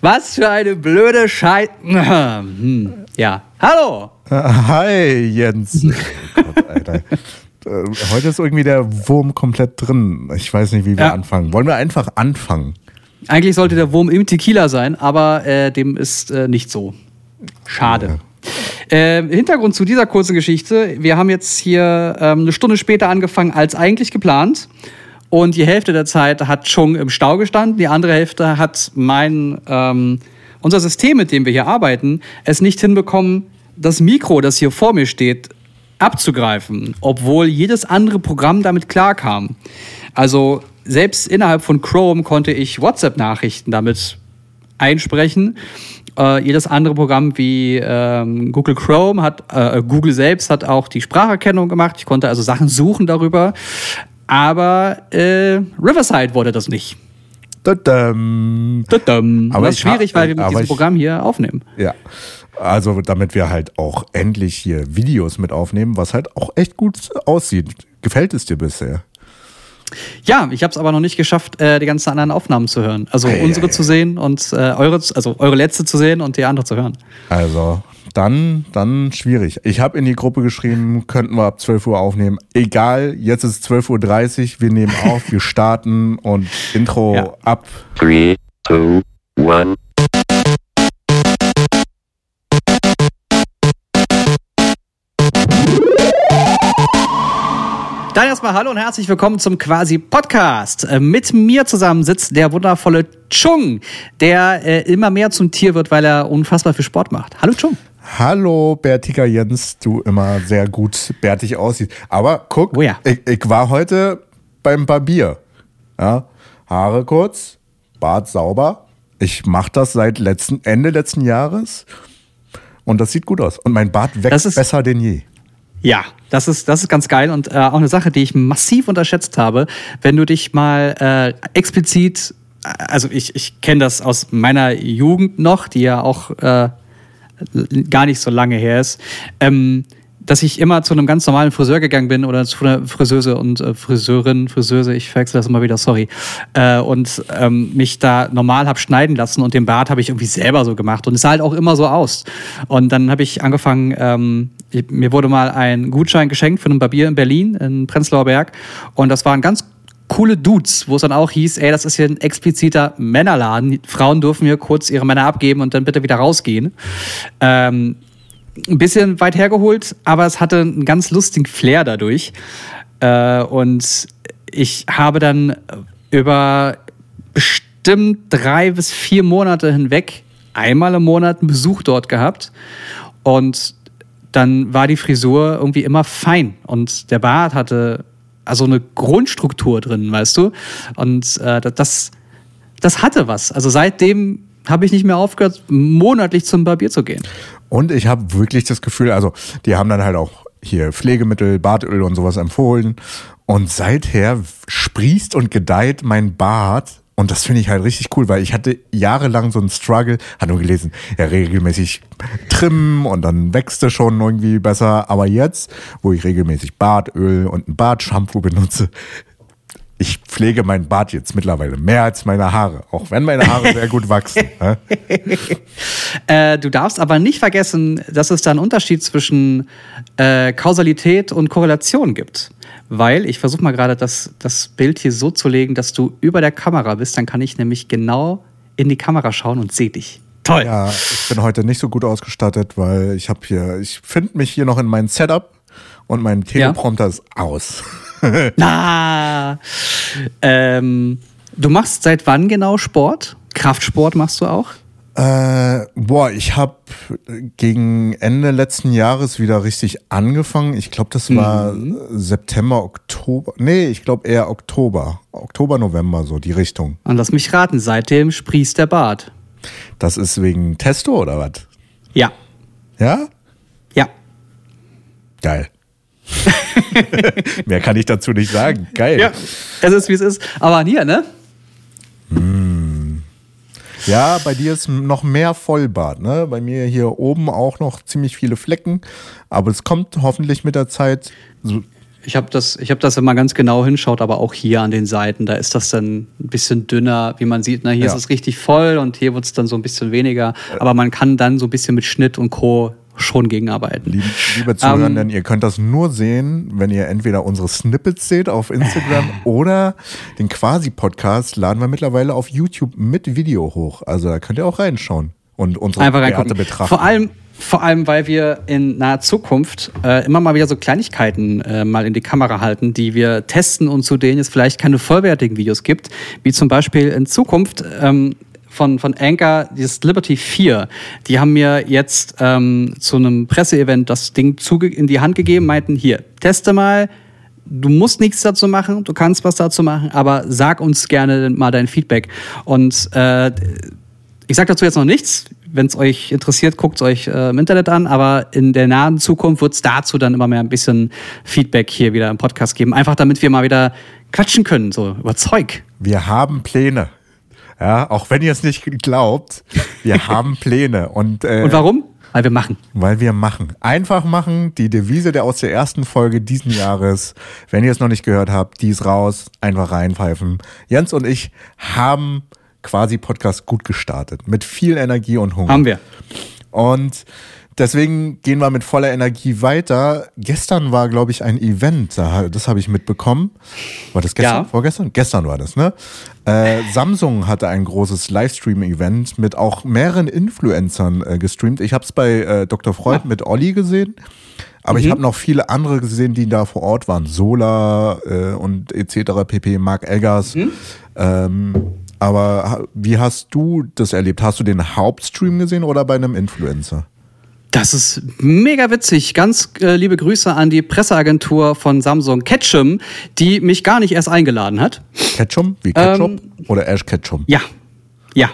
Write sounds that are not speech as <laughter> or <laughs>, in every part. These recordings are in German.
Was für eine blöde Scheiße. <laughs> Hm, ja. Hallo. Hi, Jens. Oh Gott, Alter. Äh, Heute ist irgendwie der Wurm komplett drin. Ich weiß nicht, wie wir Ja. anfangen. Wollen wir einfach anfangen? Eigentlich sollte der Wurm im Tequila sein, aber äh, dem ist äh, nicht so. Schade. Äh, Hintergrund zu dieser kurzen Geschichte. Wir haben jetzt hier ähm, eine Stunde später angefangen als eigentlich geplant. Und die Hälfte der Zeit hat Chung im Stau gestanden, die andere Hälfte hat mein, ähm, unser System, mit dem wir hier arbeiten, es nicht hinbekommen, das Mikro, das hier vor mir steht, abzugreifen, obwohl jedes andere Programm damit klarkam. Also selbst innerhalb von Chrome konnte ich WhatsApp-Nachrichten damit einsprechen. Äh, jedes andere Programm wie ähm, Google Chrome hat, äh, Google selbst hat auch die Spracherkennung gemacht. Ich konnte also Sachen suchen darüber. Aber äh, Riverside wollte das nicht. Tadam. Tudum. Aber das ist schwierig, weil wir mit diesem ich- Programm hier aufnehmen. Ja. Also, damit wir halt auch endlich hier Videos mit aufnehmen, was halt auch echt gut aussieht. Gefällt es dir bisher? Ja, ich habe es aber noch nicht geschafft, äh, die ganzen anderen Aufnahmen zu hören. Also Ei, unsere ei, zu sehen und äh, eure, also eure letzte zu sehen und die andere zu hören. Also, dann, dann schwierig. Ich habe in die Gruppe geschrieben, könnten wir ab 12 Uhr aufnehmen. Egal, jetzt ist 12.30 Uhr, wir nehmen <laughs> auf, wir starten und Intro Ja. ab. Three, two, one. Dann erstmal hallo und herzlich willkommen zum quasi Podcast. Äh, Mit mir zusammen sitzt der wundervolle Chung, der äh, immer mehr zum Tier wird, weil er unfassbar viel Sport macht. Hallo Chung. Hallo, bärtiger Jens, du immer sehr gut bärtig aussiehst. Aber guck, Oh ja. ich, ich war heute beim Barbier. Ja, Haare kurz, Bart sauber. Ich mache das seit letzten, Ende letzten Jahres und das sieht gut aus. Und mein Bart wächst ist- besser denn je. Ja, das ist, das ist ganz geil und äh, auch eine Sache, die ich massiv unterschätzt habe. Wenn du dich mal äh, explizit, also ich, ich kenne das aus meiner Jugend noch, die ja auch äh, gar nicht so lange her ist, ähm, dass ich immer zu einem ganz normalen Friseur gegangen bin oder zu einer Friseuse und äh, Friseurin, Friseuse, ich verwechsel das immer wieder, sorry, äh, und ähm, mich da normal hab schneiden lassen und den Bart habe ich irgendwie selber so gemacht und es sah halt auch immer so aus. Und dann habe ich angefangen, ähm, ich, mir wurde mal ein Gutschein geschenkt für einen Barbier in Berlin, in Prenzlauer Berg und das waren ganz coole Dudes, wo es dann auch hieß, ey, das ist hier ein expliziter Männerladen. Frauen dürfen hier kurz ihre Männer abgeben und dann bitte wieder rausgehen. Ähm, ein bisschen weit hergeholt, aber es hatte einen ganz lustigen Flair dadurch. Äh, und ich habe dann über bestimmt drei bis vier Monate hinweg einmal im Monat einen Besuch dort gehabt. Und dann war die Frisur irgendwie immer fein. Und der Bart hatte also eine Grundstruktur drin, weißt du? Und äh, das, das hatte was. Also seitdem habe ich nicht mehr aufgehört, monatlich zum Barbier zu gehen. Und ich habe wirklich das Gefühl, also die haben dann halt auch hier Pflegemittel, Bartöl und sowas empfohlen. Und seither sprießt und gedeiht mein Bart. Und das finde ich halt richtig cool, weil ich hatte jahrelang so einen Struggle, hat nur gelesen, ja, regelmäßig trimmen und dann wächst er schon irgendwie besser. Aber jetzt, wo ich regelmäßig Bartöl und ein Bartshampoo benutze, ich pflege meinen Bart jetzt mittlerweile mehr als meine Haare, auch wenn meine Haare sehr gut wachsen. <laughs> ne? Äh, du darfst aber nicht vergessen, dass es da einen Unterschied zwischen äh, Kausalität und Korrelation gibt. Weil, ich versuche mal gerade das, das Bild hier so zu legen, dass du über der Kamera bist, dann kann ich nämlich genau in die Kamera schauen und sehe dich. Toll. Ja, ich bin heute nicht so gut ausgestattet, weil ich habe hier, ich finde mich hier noch in meinem Setup und mein Teleprompter ist aus. <laughs> Na, ähm, du machst seit wann genau Sport? Kraftsport machst du auch? Äh, boah, ich habe gegen Ende letzten Jahres wieder richtig angefangen. Ich glaube, das war September, Oktober. Nee, ich glaube eher Oktober. Oktober, November, so die Richtung. Und lass mich raten, seitdem sprießt der Bart. Das ist wegen Testo oder was? Ja, Ja? ja. Geil. <laughs> Mehr kann ich dazu nicht sagen. Geil. Ja, es ist wie es ist. Aber hier, ne? Ja, bei dir ist noch mehr Vollbart, ne? Bei mir hier oben auch noch ziemlich viele Flecken, aber es kommt hoffentlich mit der Zeit. So, Ich habe das, ich hab das, wenn man ganz genau hinschaut, aber auch hier an den Seiten, da ist das dann ein bisschen dünner, wie man sieht. Na, hier Ja. ist es richtig voll und hier wird es dann so ein bisschen weniger. Aber man kann dann so ein bisschen mit Schnitt und Co. schon gegenarbeiten. Liebe, liebe Zuhörer, Ähm, ihr könnt das nur sehen, wenn ihr entweder unsere Snippets seht auf Instagram <laughs> oder den Quasi-Podcast laden wir mittlerweile auf YouTube mit Video hoch. Also da könnt ihr auch reinschauen und unsere Werte betrachten. Vor allem, vor allem, weil wir in naher Zukunft äh, immer mal wieder so Kleinigkeiten äh, mal in die Kamera halten, die wir testen und zu denen es vielleicht keine vollwertigen Videos gibt, wie zum Beispiel in Zukunft ähm, von, von Anchor, dieses Liberty 4. Die haben mir jetzt ähm, zu einem Presseevent das Ding in die Hand gegeben, meinten, hier, teste mal, du musst nichts dazu machen, du kannst was dazu machen, aber sag uns gerne mal dein Feedback. Und äh, ich sage dazu jetzt noch nichts. Wenn es euch interessiert, guckt es euch äh, im Internet an. Aber in der nahen Zukunft wird es dazu dann immer mehr ein bisschen Feedback hier wieder im Podcast geben. Einfach damit wir mal wieder quatschen können, so über Zeug. Wir haben Pläne. Ja, auch wenn ihr es nicht glaubt, wir <laughs> haben Pläne. Und, äh, Und warum? Weil wir machen. Weil wir machen. Einfach machen. Die Devise der aus der ersten Folge diesen Jahres. Wenn ihr es noch nicht gehört habt, die ist raus. Einfach reinpfeifen. Jens und ich haben quasi Podcast gut gestartet. Mit viel Energie und Hunger. Haben wir. Und deswegen gehen wir mit voller Energie weiter. Gestern war, glaube ich, ein Event. da- Das habe ich mitbekommen. War das gestern? Ja. Vorgestern? Gestern war das, ne? Äh, Samsung hatte ein großes Livestream-Event mit auch mehreren Influencern äh, gestreamt. Ich habe es bei äh, Dr. Freud mit Olli gesehen. Aber ich habe noch viele andere gesehen, die da vor Ort waren. Sola äh, und etc. pp. Mark Eggers. Ähm, aber wie hast du das erlebt? Hast du den Hauptstream gesehen oder bei einem Influencer? Das ist mega witzig. Ganz äh, liebe Grüße an die Presseagentur von Samsung Ketchum, die mich gar nicht erst eingeladen hat. Ketchum? Wie Ketchup? Ähm, oder Ash Ketchum? Ja, ja,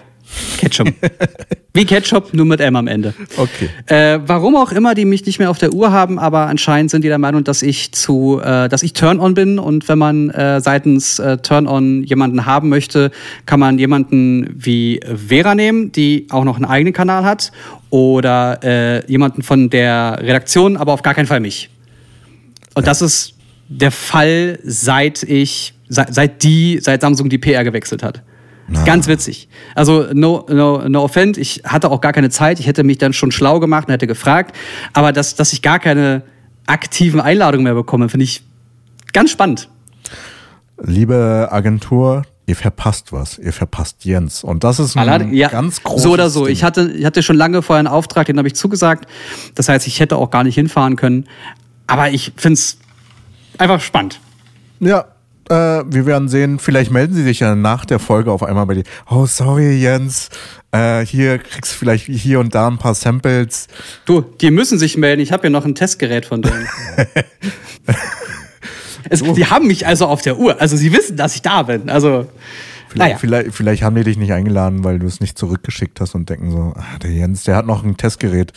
Ketchum. <laughs> Wie Ketchup, nur mit M am Ende. Okay. Äh, warum auch immer die mich nicht mehr auf der Uhr haben, aber anscheinend sind die der Meinung, dass ich zu, äh, dass ich Turn-on bin und wenn man äh, seitens äh, Turn-on jemanden haben möchte, kann man jemanden wie Vera nehmen, die auch noch einen eigenen Kanal hat oder äh, jemanden von der Redaktion, aber auf gar keinen Fall mich. Und das ist der Fall, seit ich, seit, seit die, seit Samsung die PR gewechselt hat. Ist Ganz witzig. Also, no, no, no offend, ich hatte auch gar keine Zeit. Ich hätte mich dann schon schlau gemacht und hätte gefragt. Aber dass, dass ich gar keine aktiven Einladungen mehr bekomme, finde ich ganz spannend. Liebe Agentur, ihr verpasst was. Ihr verpasst Jens. Und das ist ein Allerdings- ja, ganz großes So oder so. Ding. Ich hatte, ich hatte schon lange vorher einen Auftrag, den habe ich zugesagt. Das heißt, ich hätte auch gar nicht hinfahren können. Aber ich finde es einfach spannend. Ja, äh, wir werden sehen. Vielleicht melden sie sich ja nach der Folge auf einmal bei dir. Oh, sorry, Jens. Äh, hier kriegst du vielleicht hier und da ein paar Samples. Du, die müssen sich melden. Ich habe ja noch ein Testgerät von denen. <laughs> es, die haben mich also auf der Uhr. Also sie wissen, dass ich da bin. Also, Vielleicht, naja. vielleicht, vielleicht haben die dich nicht eingeladen, weil du es nicht zurückgeschickt hast und denken so, ah, der Jens, der hat noch ein Testgerät.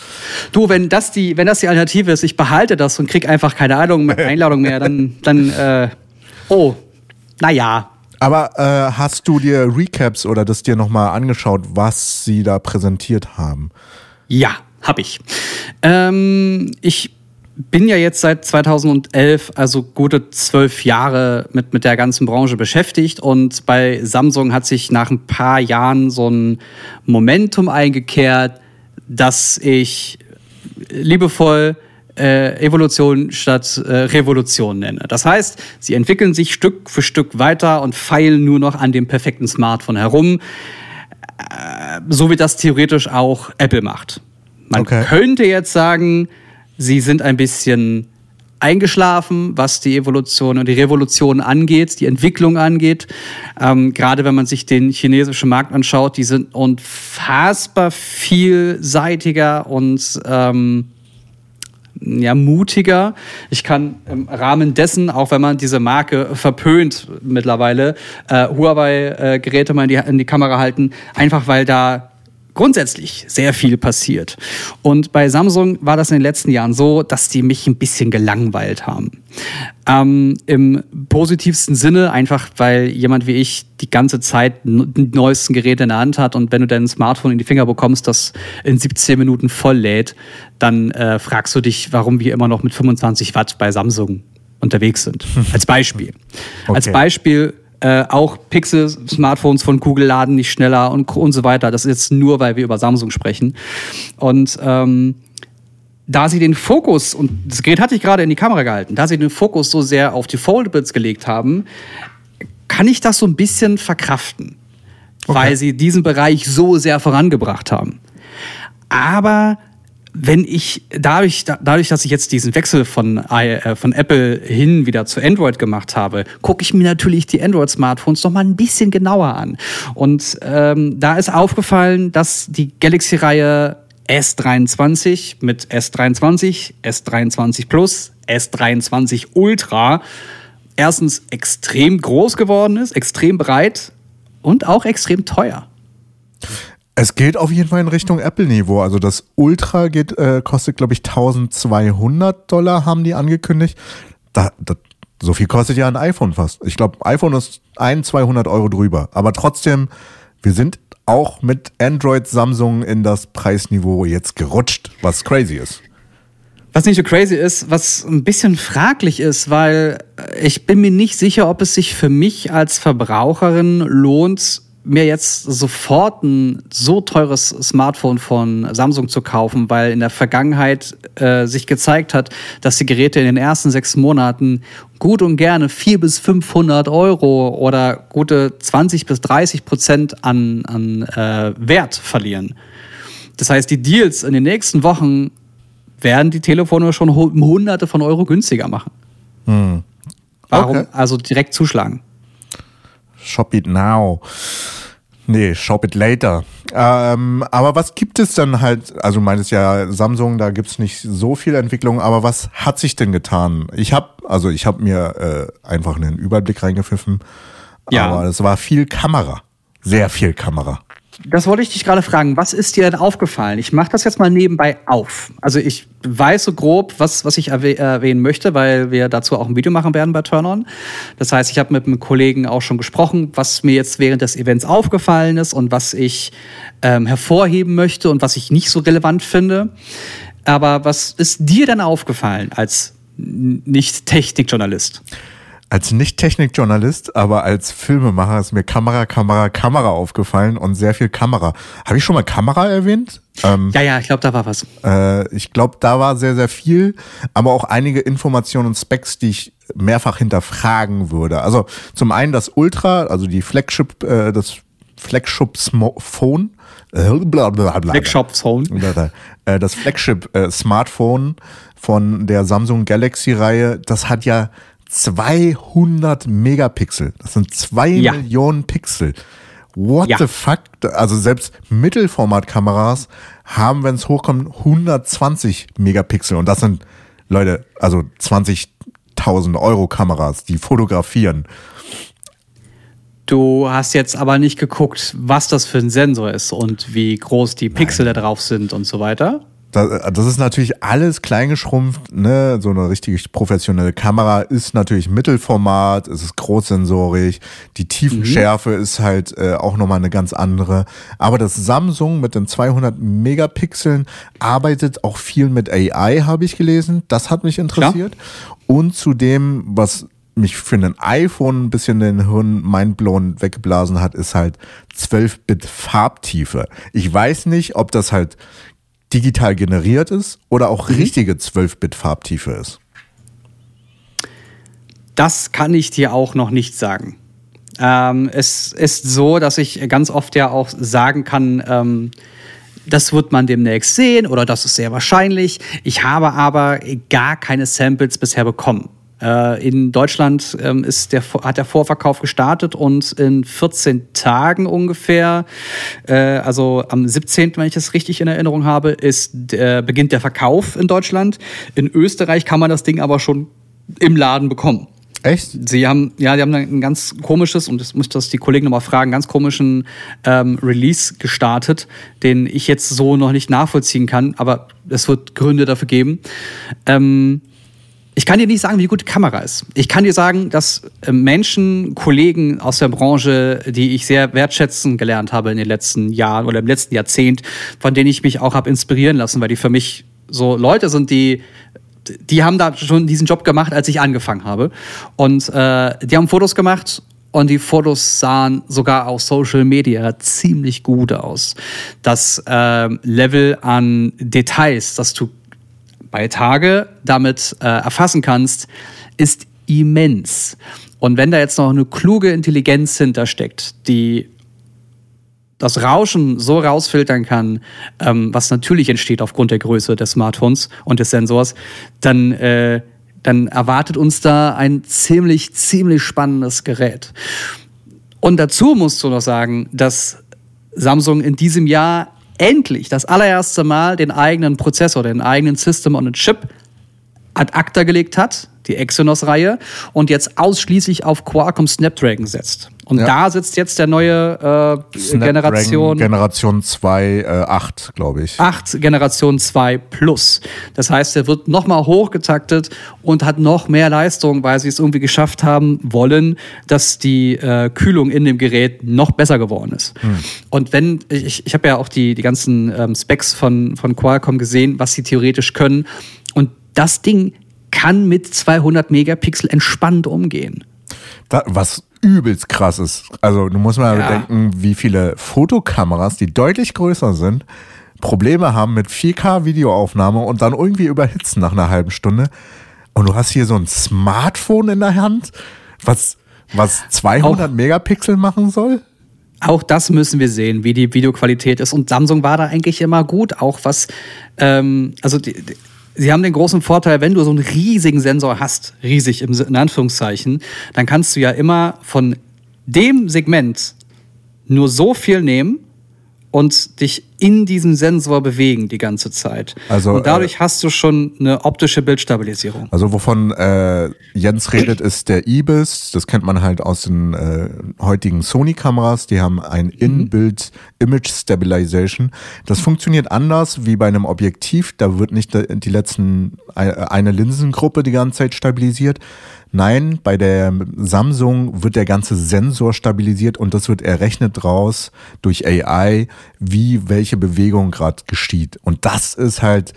Du, wenn das die, wenn das die Alternative ist, ich behalte das und krieg einfach keine Einladung mehr, <laughs> Einladung mehr dann, dann, äh, oh, naja. Aber äh, hast du dir Recaps oder das dir nochmal angeschaut, was sie da präsentiert haben? Ja, hab ich. Ähm, ich bin ja jetzt seit 2011, also gute zwölf Jahre mit, mit der ganzen Branche beschäftigt und bei Samsung hat sich nach ein paar Jahren so ein Momentum eingekehrt, dass ich liebevoll äh, Evolution statt äh, Revolution nenne. Das heißt, sie entwickeln sich Stück für Stück weiter und feilen nur noch an dem perfekten Smartphone herum, äh, so wie das theoretisch auch Apple macht. Man Okay. könnte jetzt sagen, sie sind ein bisschen eingeschlafen, was die Evolution und die Revolution angeht, die Entwicklung angeht. Ähm, gerade wenn man sich den chinesischen Markt anschaut, die sind unfassbar vielseitiger und ähm, ja, mutiger. Ich kann im Rahmen dessen, auch wenn man diese Marke verpönt mittlerweile, äh, Huawei-Geräte mal in die, in die Kamera halten, einfach weil da grundsätzlich sehr viel passiert. Und bei Samsung war das in den letzten Jahren so, dass die mich ein bisschen gelangweilt haben. Ähm, Im positivsten Sinne, einfach weil jemand wie ich die ganze Zeit die neuesten Geräte in der Hand hat und wenn du dein Smartphone in die Finger bekommst, das in 17 Minuten voll lädt, dann äh, fragst du dich, warum wir immer noch mit 25 Watt bei Samsung unterwegs sind. <laughs> Als Beispiel. Okay. Als Beispiel äh, auch Pixel-Smartphones von Google laden nicht schneller und, und so weiter. Das ist jetzt nur, weil wir über Samsung sprechen. Und ähm, da sie den Fokus, und das Gerät hatte ich gerade in die Kamera gehalten, da sie den Fokus so sehr auf die Foldables gelegt haben, kann ich das so ein bisschen verkraften, weil sie diesen Bereich so sehr vorangebracht haben. Aber wenn ich dadurch, da- dadurch, dass ich jetzt diesen Wechsel von, äh, von Apple hin wieder zu Android gemacht habe, gucke ich mir natürlich die Android-Smartphones noch mal ein bisschen genauer an. Und ähm, da ist aufgefallen, dass die Galaxy-Reihe S23 mit S23, S23 Plus, S23 Ultra erstens extrem groß geworden ist, extrem breit und auch extrem teuer. Es geht auf jeden Fall in Richtung Apple-Niveau. Also das Ultra geht, äh, kostet, glaube ich, 1200 Dollar, haben die angekündigt. Da, da, so viel kostet ja ein iPhone fast. Ich glaube, iPhone ist ein, 200 Euro drüber. Aber trotzdem, wir sind auch mit Android, Samsung in das Preisniveau jetzt gerutscht, was crazy ist. Was nicht so crazy ist, was ein bisschen fraglich ist, weil ich bin mir nicht sicher, ob es sich für mich als Verbraucherin lohnt, mir jetzt sofort ein so teures Smartphone von Samsung zu kaufen, weil in der Vergangenheit äh, sich gezeigt hat, dass die Geräte in den ersten sechs Monaten gut und gerne 400 bis 500 Euro oder gute 20 bis 30 Prozent an, an äh, Wert verlieren. Das heißt, die Deals in den nächsten Wochen werden die Telefone schon hu- um Hunderte von Euro günstiger machen. Warum Okay. also direkt zuschlagen? Shop it now. Nee, shop it later. Ähm, aber was gibt es dann halt, also du meintest ja Samsung, da gibt's nicht so viel Entwicklung, aber was hat sich denn getan? Ich habe, also ich habe mir äh, einfach einen Überblick reingepfiffen, Ja. aber es war viel Kamera, sehr viel Kamera. Das wollte ich dich gerade fragen. Was ist dir denn aufgefallen? Ich mache das jetzt mal nebenbei auf. Also ich weiß so grob, was, was ich erwäh- erwähnen möchte, weil wir dazu auch ein Video machen werden bei Turn-On. Das heißt, ich habe mit einem Kollegen auch schon gesprochen, was mir jetzt während des Events aufgefallen ist und was ich ähm, hervorheben möchte und was ich nicht so relevant finde. Aber was ist dir denn aufgefallen als Nicht-Technikjournalist? Als Nicht-Technikjournalist, aber als Filmemacher ist mir Kamera, Kamera, Kamera aufgefallen und sehr viel Kamera. Habe ich schon mal Kamera erwähnt? Ähm, Ja, ja, ich glaube, da war was. Äh, ich glaube, da war sehr, sehr viel, aber auch einige Informationen und Specs, die ich mehrfach hinterfragen würde. Also zum einen das Ultra, also die Flagship, äh, das Flagship Phone, äh, bla, bla, bla, Flagship Phone. äh, das Flagship äh, Smartphone von der Samsung Galaxy Reihe, das hat ja 200 Megapixel. Das sind zwei Ja. Millionen Pixel. What Ja. the fuck? Also selbst Mittelformatkameras haben, wenn es hochkommt, 120 Megapixel. Und das sind, Leute, also 20.000 Euro Kameras, die fotografieren. Du hast jetzt aber nicht geguckt, was das für ein Sensor ist und wie groß die Pixel da drauf sind und so weiter. Das, das ist natürlich alles kleingeschrumpft, ne? So eine richtig professionelle Kamera ist natürlich Mittelformat, es ist großsensorig, die Tiefenschärfe ist halt äh, auch nochmal eine ganz andere. Aber das Samsung mit den 200 Megapixeln arbeitet auch viel mit AI, habe ich gelesen. Das hat mich interessiert. Und zudem, was mich für ein iPhone ein bisschen den Hirn mindblown weggeblasen hat, ist halt 12-Bit Farbtiefe. Ich weiß nicht, ob das halt digital generiert ist oder auch richtige 12-Bit Farbtiefe ist. Das kann ich dir auch noch nicht sagen. Ähm, es ist so, dass ich ganz oft ja auch sagen kann, ähm, das wird man demnächst sehen oder das ist sehr wahrscheinlich. Ich habe aber gar keine Samples bisher bekommen. Äh, in Deutschland ähm, ist der, hat der Vorverkauf gestartet und in 14 Tagen ungefähr, äh, also am 17., wenn ich das richtig in Erinnerung habe, ist, äh, beginnt der Verkauf in Deutschland. In Österreich kann man das Ding aber schon im Laden bekommen. Echt? Sie haben, ja, die haben ein ganz komisches, und das muss ich das die Kollegen nochmal fragen, ganz komischen ähm, Release gestartet, den ich jetzt so noch nicht nachvollziehen kann, aber es wird Gründe dafür geben. Ähm, ich kann dir nicht sagen, wie gut die Kamera ist. Ich kann dir sagen, dass äh, Menschen, Kollegen aus der Branche, die ich sehr wertschätzen gelernt habe in den letzten Jahren oder im letzten Jahrzehnt, von denen ich mich auch habe inspirieren lassen, weil die für mich so Leute sind, die die haben da schon diesen Job gemacht, als ich angefangen habe. Und äh, die haben Fotos gemacht und die Fotos sahen sogar auf Social Media ziemlich gut aus. Das äh, Level an Details, das du bei Tage damit äh, erfassen kannst, ist immens. Und wenn da jetzt noch eine kluge Intelligenz hintersteckt, die das Rauschen so rausfiltern kann, ähm, was natürlich entsteht aufgrund der Größe des Smartphones und des Sensors, dann, äh, dann erwartet uns da ein ziemlich, ziemlich spannendes Gerät. Und dazu musst du noch sagen, dass Samsung in diesem Jahr endlich das allererste Mal den eigenen Prozessor, den eigenen System on a Chip ad acta gelegt hat, die Exynos-Reihe, und jetzt ausschließlich auf Qualcomm Snapdragon setzt. Und Ja. da sitzt jetzt der neue äh, Snapdragon Generation Generation 2, äh, 8, glaube ich. 8 Generation 2 Plus. Das heißt, er wird nochmal hochgetaktet und hat noch mehr Leistung, weil sie es irgendwie geschafft haben wollen, dass die äh, Kühlung in dem Gerät noch besser geworden ist. Und wenn, ich, ich habe ja auch die, die ganzen ähm, Specs von, von Qualcomm gesehen, was sie theoretisch können. Und das Ding kann mit 200 Megapixel entspannt umgehen. Da, was übelst krass ist. Also du musst mal Ja. bedenken, wie viele Fotokameras, die deutlich größer sind, Probleme haben mit 4K-Videoaufnahme und dann irgendwie überhitzen nach einer halben Stunde. Und du hast hier so ein Smartphone in der Hand, was, was 200 Megapixel machen soll? Auch das müssen wir sehen, wie die Videoqualität ist. Und Samsung war da eigentlich immer gut, auch was, ähm, also die, die, sie haben den großen Vorteil, wenn du so einen riesigen Sensor hast, riesig im, in Anführungszeichen, dann kannst du ja immer von dem Segment nur so viel nehmen und dich in diesem Sensor bewegen die ganze Zeit. Also, und dadurch hast du schon eine optische Bildstabilisierung. Also wovon äh, Jens redet, ist der IBIS. Das kennt man halt aus den äh, heutigen Sony-Kameras. Die haben ein In-Build Image Stabilization. Das funktioniert anders wie bei einem Objektiv. Da wird nicht die letzten äh, eine Linsengruppe die ganze Zeit stabilisiert. Nein, bei der Samsung wird der ganze Sensor stabilisiert und das wird errechnet draus durch AI, wie welche Bewegung gerade geschieht. Und das ist halt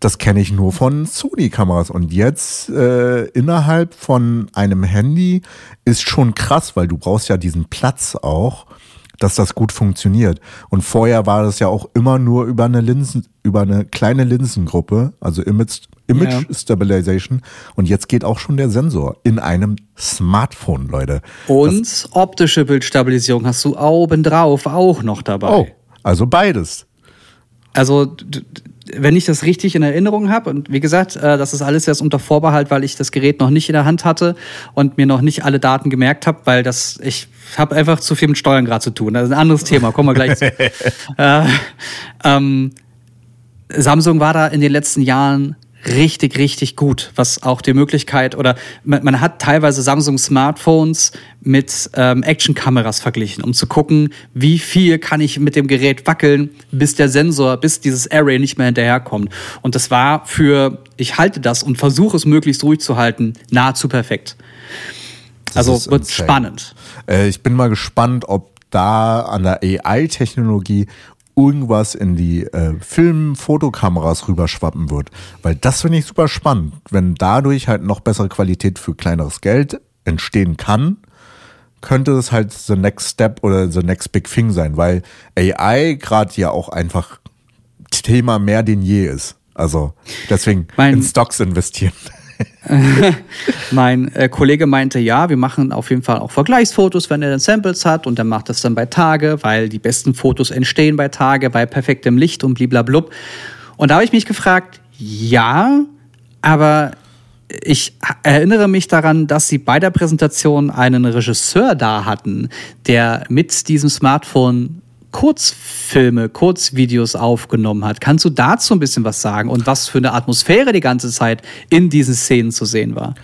das kenne ich nur von Sony-Kameras. Und jetzt äh, innerhalb von einem Handy ist schon krass, weil du brauchst ja diesen Platz auch, dass das gut funktioniert. Und vorher war das ja auch immer nur über eine Linsen, über eine kleine Linsengruppe, also Image, Image Ja. Stabilization. Und jetzt geht auch schon der Sensor in einem Smartphone, Leute. Und optische Bildstabilisierung hast du obendrauf auch noch dabei. Oh, also beides. Also, wenn ich das richtig in Erinnerung habe, und wie gesagt, äh, das ist alles erst unter Vorbehalt, weil ich das Gerät noch nicht in der Hand hatte und mir noch nicht alle Daten gemerkt habe, weil das, ich habe einfach zu viel mit Steuern gerade zu tun. Das ist ein anderes Thema, kommen wir gleich zu. <laughs> äh, ähm, Samsung war da in den letzten Jahren richtig, richtig gut, was auch die Möglichkeit oder man, man hat teilweise Samsung Smartphones mit ähm, Actionkameras verglichen, um zu gucken, wie viel kann ich mit dem Gerät wackeln, bis der Sensor, bis dieses Array nicht mehr hinterherkommt. Und das war für, ich halte das und versuche es möglichst ruhig zu halten, nahezu perfekt. also ist wird insane. spannend. Äh, ich bin mal gespannt, ob da an der AI-Technologie irgendwas in die äh, Film-Fotokameras rüberschwappen wird. Weil das finde ich super spannend. Wenn dadurch halt noch bessere Qualität für kleineres Geld entstehen kann, könnte es halt the next step oder the next big thing sein, weil AI gerade ja auch einfach Thema mehr denn je ist. Also deswegen Mein- in Stocks investieren. <laughs> Mein äh, Kollege meinte, ja, wir machen auf jeden Fall auch Vergleichsfotos, wenn er dann Samples hat und er macht das dann bei Tage, weil die besten Fotos entstehen bei Tage, bei perfektem Licht und bliblablub. Und da habe ich mich gefragt, ja, aber ich erinnere mich daran, dass sie bei der Präsentation einen Regisseur da hatten, der mit diesem Smartphone Kurzfilme, Kurzvideos aufgenommen hat. Kannst du dazu ein bisschen was sagen und was für eine Atmosphäre die ganze Zeit in diesen Szenen zu sehen war?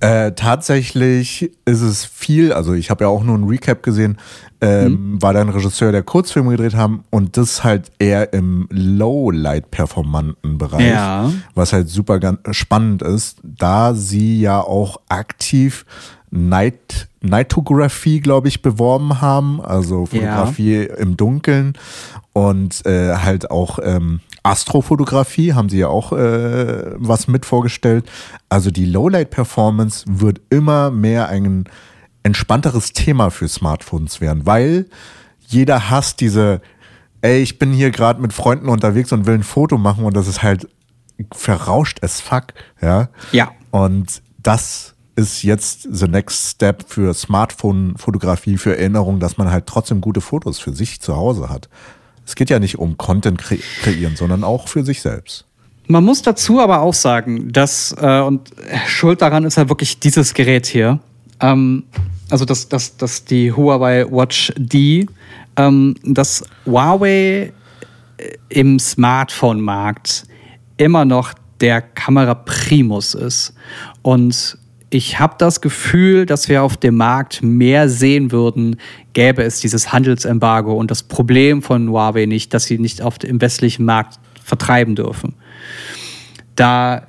Äh, tatsächlich ist es viel, also ich habe ja auch nur ein Recap gesehen, ähm, war da ein Regisseur, der Kurzfilme gedreht haben und das halt eher im Low-Light-performanten Bereich, Ja. was halt super spannend ist, da sie ja auch aktiv Night, Nightography, glaube ich, beworben haben, also Fotografie im Dunkeln und äh, halt auch ähm, Astrofotografie haben sie ja auch äh, was mit vorgestellt. Also die Lowlight-Performance wird immer mehr ein entspannteres Thema für Smartphones werden, weil jeder hasst diese, ey, ich bin hier gerade mit Freunden unterwegs und will ein Foto machen und das ist halt verrauscht as fuck, ja. Ja. Und das ist jetzt the next step für Smartphone-Fotografie, für Erinnerung, dass man halt trotzdem gute Fotos für sich zu Hause hat. Es geht ja nicht um Content kre kreieren, sondern auch für sich selbst. Man muss dazu aber auch sagen, dass, äh, und schuld daran ist ja wirklich dieses Gerät hier, ähm, also dass das, das die Huawei Watch D, ähm, dass Huawei äh, im Smartphone-Markt immer noch der Kamera-Primus ist. Und ich habe das Gefühl, dass wir auf dem Markt mehr sehen würden, gäbe es dieses Handelsembargo und das Problem von Huawei nicht, dass sie nicht auf dem westlichen Markt vertreiben dürfen. Da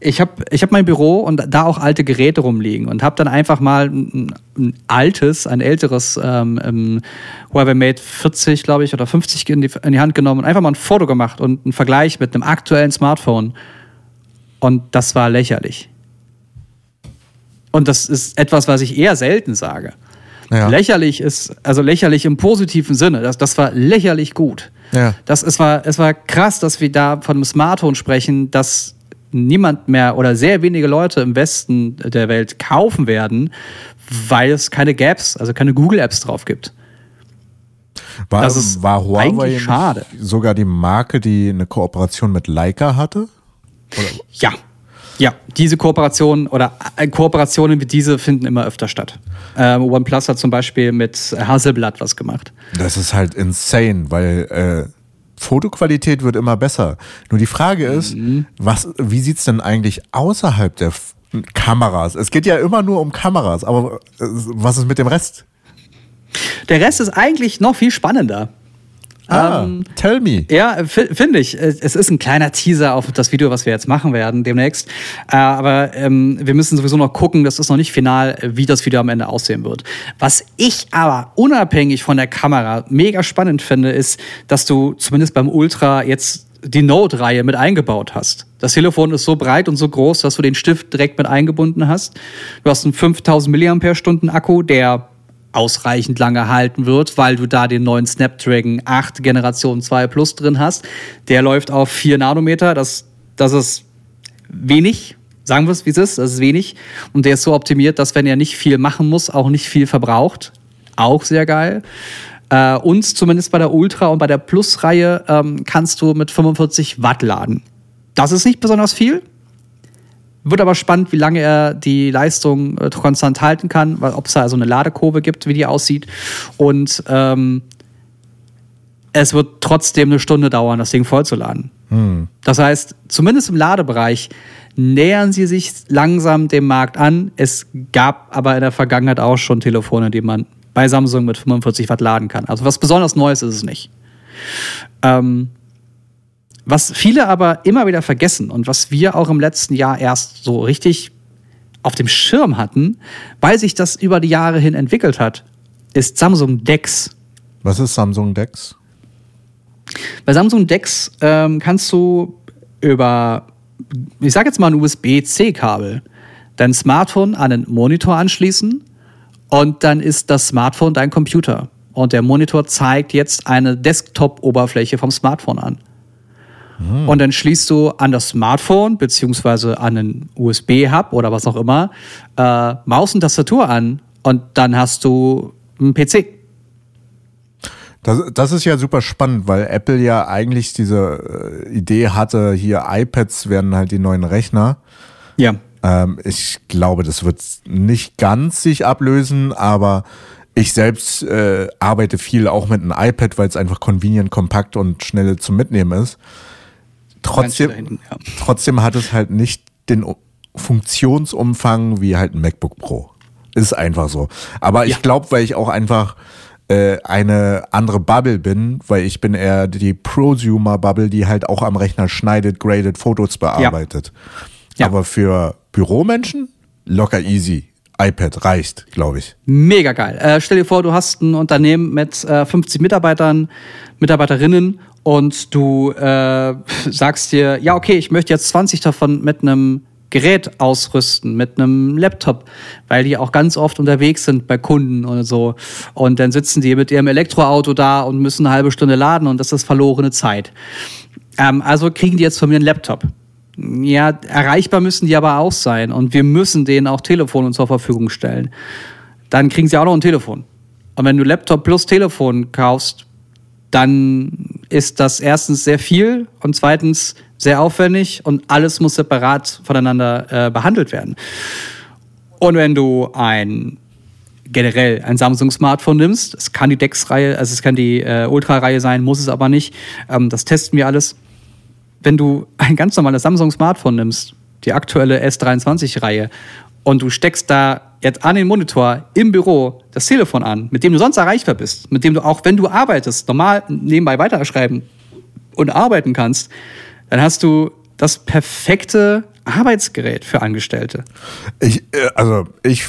ich habe ich hab mein Büro und da auch alte Geräte rumliegen und habe dann einfach mal ein, ein, altes, ein älteres ähm, ähm Huawei Mate 40, glaube ich, oder 50 in die, in die Hand genommen und einfach mal ein Foto gemacht und einen Vergleich mit einem aktuellen Smartphone. Und das war lächerlich. Und das ist etwas, was ich eher selten sage. Ja. Lächerlich ist, also lächerlich im positiven Sinne. Das, das war lächerlich gut. Ja. Das, es, war, es war krass, dass wir da von einem Smartphone sprechen, das niemand mehr oder sehr wenige Leute im Westen der Welt kaufen werden, weil es keine Gaps, also keine Google Apps drauf gibt. War, das ist war Huawei schade. sogar die Marke, die eine Kooperation mit Leica hatte? Oder? Ja. Ja, diese Kooperationen oder äh, Kooperationen wie diese finden immer öfter statt. Ähm, OnePlus hat zum Beispiel mit Hasselblatt was gemacht. Das ist halt insane, weil äh, Fotoqualität wird immer besser. Nur die Frage ist, mhm. was, wie sieht es denn eigentlich außerhalb der F Kameras? Es geht ja immer nur um Kameras, aber äh, was ist mit dem Rest? Der Rest ist eigentlich noch viel spannender. Ah, ähm, tell me. Ja, finde ich. Es ist ein kleiner Teaser auf das Video, was wir jetzt machen werden demnächst. Äh, aber ähm, wir müssen sowieso noch gucken, das ist noch nicht final, wie das Video am Ende aussehen wird. Was ich aber unabhängig von der Kamera mega spannend finde, ist, dass du zumindest beim Ultra jetzt die Note-Reihe mit eingebaut hast. Das Telefon ist so breit und so groß, dass du den Stift direkt mit eingebunden hast. Du hast einen 5000 mAh Akku, der ausreichend lange halten wird, weil du da den neuen Snapdragon 8 Generation 2 Plus drin hast. Der läuft auf 4 Nanometer, das, das ist wenig, sagen wir es wie es ist, das ist wenig. Und der ist so optimiert, dass wenn er nicht viel machen muss, auch nicht viel verbraucht. Auch sehr geil. Äh, und zumindest bei der Ultra und bei der Plus-Reihe ähm, kannst du mit 45 Watt laden. Das ist nicht besonders viel, wird aber spannend, wie lange er die Leistung äh, konstant halten kann, ob es da also eine Ladekurve gibt, wie die aussieht. Und ähm, es wird trotzdem eine Stunde dauern, das Ding vollzuladen. Hm. Das heißt, zumindest im Ladebereich nähern sie sich langsam dem Markt an. Es gab aber in der Vergangenheit auch schon Telefone, die man bei Samsung mit 45 Watt laden kann. Also was besonders Neues ist es nicht. Ähm, was viele aber immer wieder vergessen und was wir auch im letzten Jahr erst so richtig auf dem Schirm hatten, weil sich das über die Jahre hin entwickelt hat, ist Samsung Dex. Was ist Samsung Dex? Bei Samsung Dex ähm, kannst du über, ich sage jetzt mal ein USB-C-Kabel, dein Smartphone an einen Monitor anschließen und dann ist das Smartphone dein Computer. Und der Monitor zeigt jetzt eine Desktop-Oberfläche vom Smartphone an. Mhm. Und dann schließt du an das Smartphone beziehungsweise an einen USB-Hub oder was auch immer äh, Maus und Tastatur an und dann hast du einen PC. Das, das ist ja super spannend, weil Apple ja eigentlich diese äh, Idee hatte, hier iPads werden halt die neuen Rechner. Ja. Ähm, ich glaube, das wird nicht ganz sich ablösen, aber ich selbst äh, arbeite viel auch mit einem iPad, weil es einfach convenient, kompakt und schnell zum Mitnehmen ist. Trotzdem, hinten, ja. trotzdem hat es halt nicht den Funktionsumfang wie halt ein MacBook Pro. Ist einfach so. Aber ich glaube, weil ich auch einfach äh, eine andere Bubble bin, weil ich bin eher die Prosumer-Bubble, die halt auch am Rechner schneidet, gradet, Fotos bearbeitet. Ja. Ja. Aber für Büromenschen locker easy. iPad reicht, glaube ich. Mega geil. Äh, stell dir vor, du hast ein Unternehmen mit äh, 50 Mitarbeitern, Mitarbeiterinnen und du äh, sagst dir, ja, okay, ich möchte jetzt 20 davon mit einem Gerät ausrüsten, mit einem Laptop, weil die auch ganz oft unterwegs sind bei Kunden oder so. Und dann sitzen die mit ihrem Elektroauto da und müssen eine halbe Stunde laden und das ist verlorene Zeit. Ähm, also kriegen die jetzt von mir einen Laptop. Ja, erreichbar müssen die aber auch sein und wir müssen denen auch Telefone zur Verfügung stellen. Dann kriegen sie auch noch ein Telefon. Und wenn du Laptop plus Telefon kaufst, dann ist das erstens sehr viel und zweitens sehr aufwendig und alles muss separat voneinander äh, behandelt werden. Und wenn du ein generell ein Samsung Smartphone nimmst, es kann die Dex-Reihe, also es kann die äh, Ultra-Reihe sein, muss es aber nicht. Ähm, das testen wir alles. Wenn du ein ganz normales Samsung Smartphone nimmst, die aktuelle S23-Reihe, und du steckst da jetzt an den Monitor im Büro das Telefon an, mit dem du sonst erreichbar bist, mit dem du auch, wenn du arbeitest, normal nebenbei weiterschreiben und arbeiten kannst, dann hast du das perfekte Arbeitsgerät für Angestellte. Ich, äh, also ich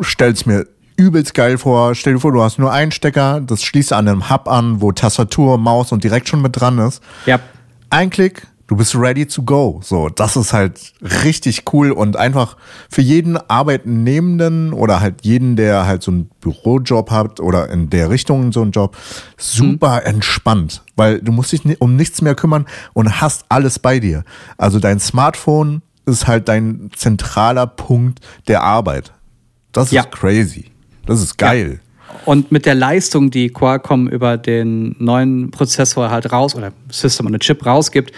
stell's mir übelst geil vor. Stell dir vor, du hast nur einen Stecker, das schließt an einem Hub an, wo Tastatur, Maus und direkt schon mit dran ist. Ja. Ein Klick, du bist ready to go. So, das ist halt richtig cool und einfach für jeden Arbeitnehmenden oder halt jeden, der halt so einen Bürojob hat oder in der Richtung so einen Job, super entspannt, weil du musst dich um nichts mehr kümmern und hast alles bei dir. Also dein Smartphone ist halt dein zentraler Punkt der Arbeit. Das ist Ja. crazy. Das ist geil. Und mit der Leistung, die Qualcomm über den neuen Prozessor halt raus oder System on a Chip rausgibt,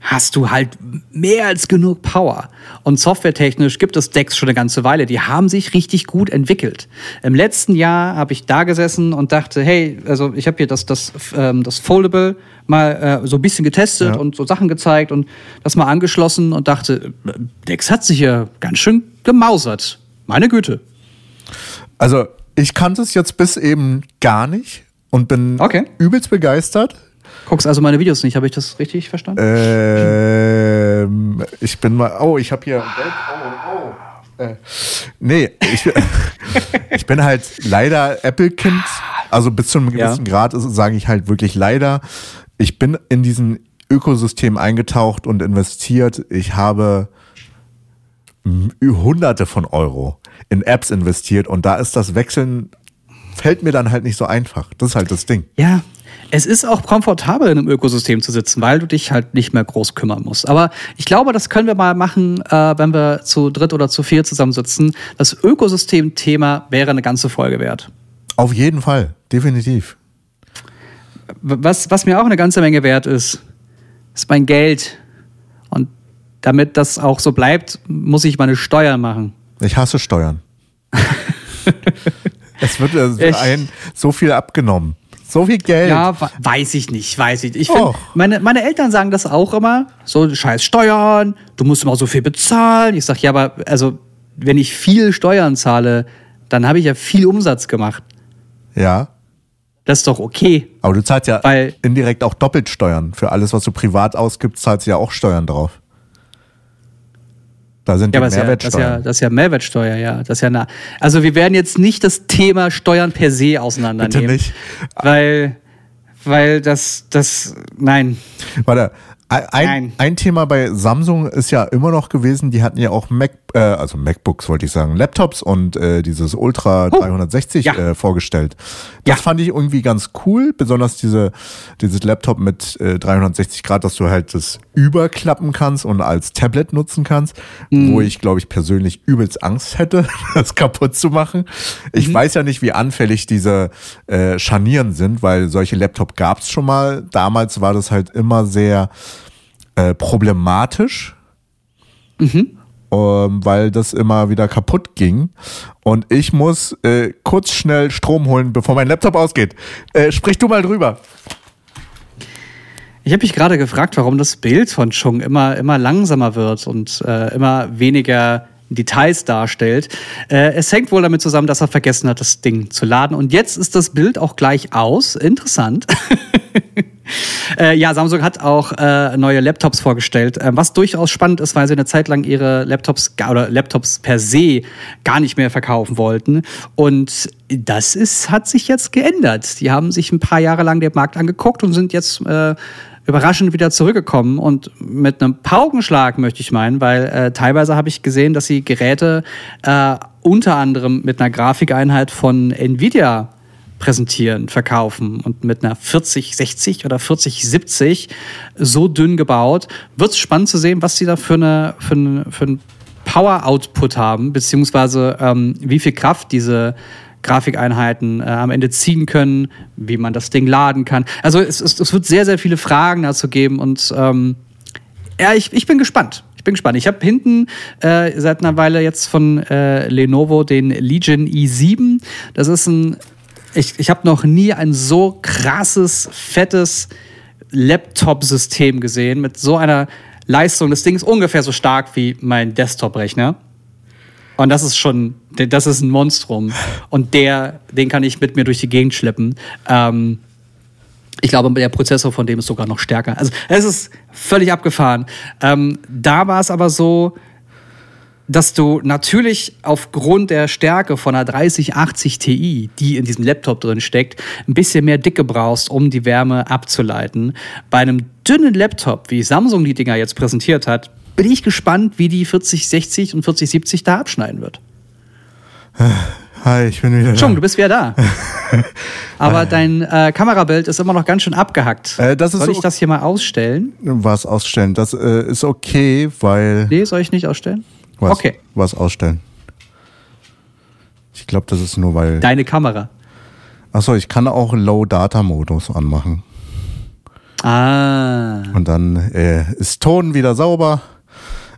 hast du halt mehr als genug Power. Und softwaretechnisch gibt es Decks schon eine ganze Weile. Die haben sich richtig gut entwickelt. Im letzten Jahr habe ich da gesessen und dachte, hey, also ich habe hier das, das, ähm, das Foldable mal äh, so ein bisschen getestet Ja. und so Sachen gezeigt und das mal angeschlossen und dachte, äh, Dex hat sich ja ganz schön gemausert. Meine Güte. Also, ich kannte es jetzt bis eben gar nicht und bin Okay. übelst begeistert. Guckst also meine Videos nicht, habe ich das richtig verstanden? Ähm, ich bin mal. Oh, ich habe hier. Oh, oh. Äh, nee, ich, <laughs> ich bin halt leider Apple-Kind. Also bis zu einem Ja. gewissen Grad ist- sage ich halt wirklich leider. Ich bin in diesen Ökosystem eingetaucht und investiert. Ich habe hunderte von Euro in Apps investiert und da ist das Wechseln, fällt mir dann halt nicht so einfach. Das ist halt das Ding. Ja, es ist auch komfortabel, in einem Ökosystem zu sitzen, weil du dich halt nicht mehr groß kümmern musst. Aber ich glaube, das können wir mal machen, äh, wenn wir zu dritt oder zu vier zusammensitzen. Das Ökosystem-Thema wäre eine ganze Folge wert. Auf jeden Fall, definitiv. Was, was mir auch eine ganze Menge wert ist, ist mein Geld. Damit das auch so bleibt, muss ich meine Steuern machen. Ich hasse Steuern. <laughs> es wird, es wird ein so viel abgenommen. So viel Geld. Ja, we- weiß ich nicht, weiß ich nicht. Ich find, meine, meine Eltern sagen das auch immer, so scheiß Steuern, du musst immer so viel bezahlen. Ich sag, ja, aber also, wenn ich viel Steuern zahle, dann habe ich ja viel Umsatz gemacht. ja. Das ist doch okay. Aber du zahlst ja Weil- indirekt auch doppelt Steuern. Für alles, was du privat ausgibst, zahlst du ja auch Steuern drauf. Da sind Ja, die ist ja, das, ja, das ist ja Mehrwertsteuer, ja. Das ist ja nah. Also wir werden jetzt nicht das Thema Steuern per se auseinandernehmen. Bitte nicht. Weil, weil das, das, nein. Warte, ein, ein Thema bei Samsung ist ja immer noch gewesen, die hatten ja auch Mac, äh, also MacBooks wollte ich sagen, Laptops und äh, dieses Ultra 360 ja. äh, vorgestellt. Das Ja. fand ich irgendwie ganz cool, besonders diese, dieses Laptop mit äh, 360 Grad, dass du halt das überklappen kannst und als Tablet nutzen kannst, Mhm. wo ich glaube ich persönlich übelst Angst hätte, <laughs> das kaputt zu machen. Ich Mhm. weiß ja nicht, wie anfällig diese äh, Scharnieren sind, weil solche Laptop gab es schon mal. Damals war das halt immer sehr äh, problematisch, ähm, weil das immer wieder kaputt ging. Und ich muss äh, kurz schnell Strom holen, bevor mein Laptop ausgeht. Äh, sprich du mal drüber. Ich habe mich gerade gefragt, warum das Bild von Chung immer, immer langsamer wird und äh, immer weniger Details darstellt. Äh, es hängt wohl damit zusammen, dass er vergessen hat, das Ding zu laden. Und jetzt ist das Bild auch gleich aus. Interessant. <laughs> Äh, ja, Samsung hat auch äh, neue Laptops vorgestellt, äh, was durchaus spannend ist, weil sie eine Zeit lang ihre Laptops oder Laptops per se gar nicht mehr verkaufen wollten. Und das ist, hat sich jetzt geändert. Die haben sich ein paar Jahre lang den Markt angeguckt und sind jetzt äh, überraschend wieder zurückgekommen und mit einem Paukenschlag möchte ich meinen, weil äh, teilweise habe ich gesehen, dass sie Geräte äh, unter anderem mit einer Grafikeinheit von Nvidia präsentieren, verkaufen und mit einer 4060 oder 4070 so dünn gebaut. Wird es spannend zu sehen, was sie da für, eine, für, eine, für einen Power-Output haben, beziehungsweise ähm, wie viel Kraft diese Grafikeinheiten äh, am Ende ziehen können, wie man das Ding laden kann. Also es, es, es wird sehr, sehr viele Fragen dazu geben und ähm, ja, ich, ich bin gespannt. Ich bin gespannt. Ich habe hinten äh, seit einer Weile jetzt von äh, Lenovo den Legion i7. Das ist ein, ich, ich habe noch nie ein so krasses, fettes Laptop-System gesehen mit so einer Leistung. Das Ding ist ungefähr so stark wie mein Desktop-Rechner. Und das ist schon, das ist ein Monstrum. Und der, den kann ich mit mir durch die Gegend schleppen. Ähm, ich glaube, der Prozessor von dem ist sogar noch stärker. Also es ist völlig abgefahren. Ähm, da war es aber so, dass du natürlich aufgrund der Stärke von einer 3080 Ti, die in diesem Laptop drin steckt, ein bisschen mehr Dicke brauchst, um die Wärme abzuleiten. Bei einem dünnen Laptop, wie Samsung die Dinger jetzt präsentiert hat, bin ich gespannt, wie die 4060 und 4070 da abschneiden wird. Hi, ich bin wieder Schon, da. du bist wieder da. <laughs> Aber dein äh, Kamerabild ist immer noch ganz schön abgehackt. Äh, Soll ich so- das hier mal ausstellen? Was ausstellen? Das äh, ist okay, weil. Nee, soll ich nicht ausstellen? Was, Okay. Was ausstellen? Ich glaube, das ist nur weil. Deine Kamera. Achso, ich kann auch Low-Data-Modus anmachen. Ah. Und dann äh, ist Ton wieder sauber.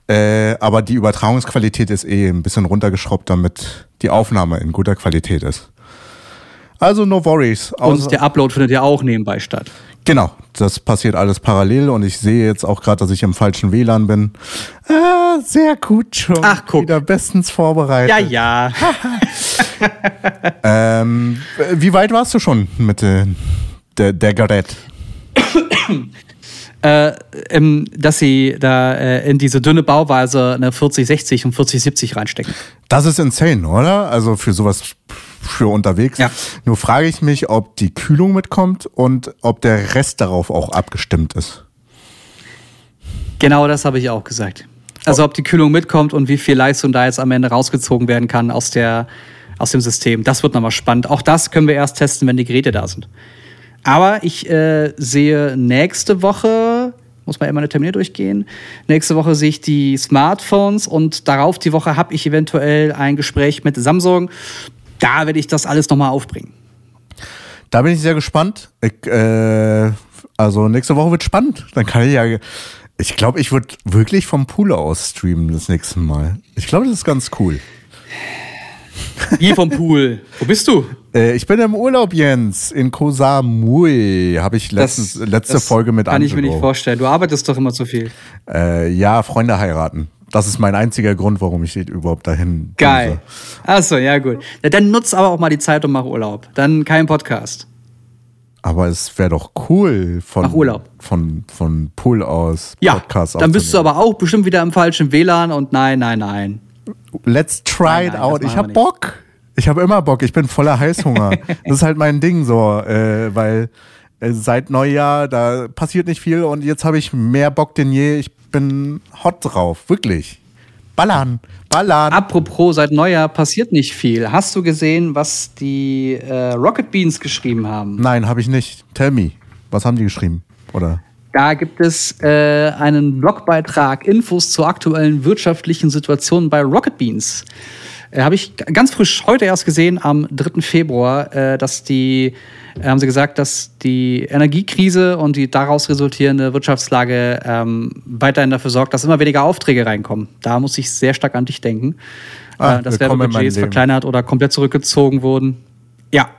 Äh, aber die Übertragungsqualität ist eh ein bisschen runtergeschraubt, damit die Aufnahme in guter Qualität ist. Also no worries. Und der Upload findet ja auch nebenbei statt. Genau, das passiert alles parallel und ich sehe jetzt auch gerade, dass ich im falschen WLAN bin. Ah, sehr gut schon. Ach, guck. Wieder bestens vorbereitet. Ja, ja. <laughs> Ähm, wie weit warst du schon mit äh, der, der Gerät? äh, ähm, dass sie da äh, in diese dünne Bauweise eine 4060 und 4070 reinstecken. Das ist insane, oder? Also für sowas für unterwegs. Ja. Nur frage ich mich, ob die Kühlung mitkommt und ob der Rest darauf auch abgestimmt ist. Genau das habe ich auch gesagt. Also ob die Kühlung mitkommt und wie viel Leistung da jetzt am Ende rausgezogen werden kann aus, der, aus dem System. Das wird nochmal spannend. Auch das können wir erst testen, wenn die Geräte da sind. Aber ich äh, sehe nächste Woche, muss man immer eine Termine durchgehen, nächste Woche sehe ich die Smartphones und darauf die Woche habe ich eventuell ein Gespräch mit Samsung. Da werde ich das alles nochmal aufbringen. Da bin ich sehr gespannt. Ich, äh, also nächste Woche wird spannend. Dann kann ich ja. Ich glaube, ich würde wirklich vom Pool aus streamen das nächste Mal. Ich glaube, das ist ganz cool. Wie vom Pool. Wo bist du? Äh, ich bin im Urlaub, Jens, in Koh Samui. Habe ich letztens, letzte das Folge mit Kann ich mir Angelo. nicht vorstellen. Du arbeitest doch immer zu viel. Äh, ja, Freunde heiraten. Das ist mein einziger Grund, warum ich überhaupt dahin Geil. Achso, ja gut. Ja, dann nutz aber auch mal die Zeit und mach Urlaub. Dann kein Podcast. Aber es wäre doch cool von, Mach Urlaub. von, von Pool aus Ja, Podcasts dann bist du aber auch bestimmt wieder im falschen WLAN und nein, nein, nein. Let's try Nein, it nein, out. das Ich hab Bock. Ich habe immer Bock. Ich bin voller Heißhunger. <laughs> das ist halt mein Ding so, äh, weil äh, seit Neujahr da passiert nicht viel und jetzt habe ich mehr Bock denn je. Ich bin hot drauf, wirklich. Ballern, ballern. Apropos, seit Neujahr passiert nicht viel. Hast du gesehen, was die äh, Rocket Beans geschrieben haben? Nein, habe ich nicht. Tell me, was haben die geschrieben? Oder? Da gibt es äh, einen Blogbeitrag, Infos zur aktuellen wirtschaftlichen Situation bei Rocket Beans. Äh, Habe ich ganz frisch heute erst gesehen, am 3. Februar, äh, dass die, äh, haben sie gesagt, dass die Energiekrise und die daraus resultierende Wirtschaftslage ähm, weiterhin dafür sorgt, dass immer weniger Aufträge reinkommen. Da muss ich sehr stark an dich denken. Ah, äh, dass Werbebudgets verkleinert oder komplett zurückgezogen wurden. Ja.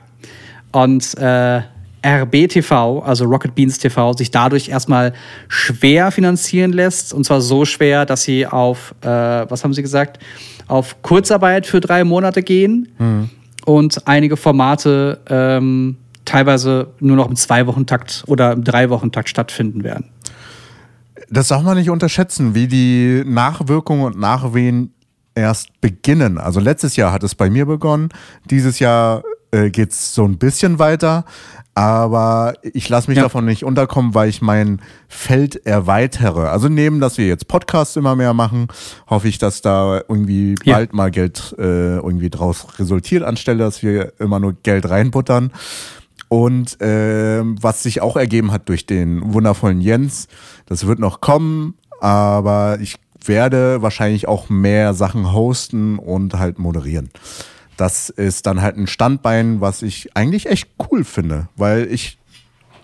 Und äh, RBTV, also Rocket Beans TV, sich dadurch erstmal schwer finanzieren lässt. Und zwar so schwer, dass sie auf, äh, was haben sie gesagt, auf Kurzarbeit für drei Monate gehen und einige Formate ähm, teilweise nur noch im Zwei-Wochen-Takt oder im Drei-Wochen-Takt stattfinden werden. Das darf man nicht unterschätzen, wie die Nachwirkungen und Nachwehen erst beginnen. Also letztes Jahr hat es bei mir begonnen, dieses Jahr äh, geht es so ein bisschen weiter, aber ich lasse mich Ja. davon nicht unterkommen, weil ich mein Feld erweitere. Also neben, dass wir jetzt Podcasts immer mehr machen, hoffe ich, dass da irgendwie Ja. bald mal Geld äh, irgendwie draus resultiert, anstelle, dass wir immer nur Geld reinbuttern. Und ähm, was sich auch ergeben hat durch den wundervollen Jens, das wird noch kommen, aber ich werde wahrscheinlich auch mehr Sachen hosten und halt moderieren. Das ist dann halt ein Standbein, was ich eigentlich echt cool finde, weil ich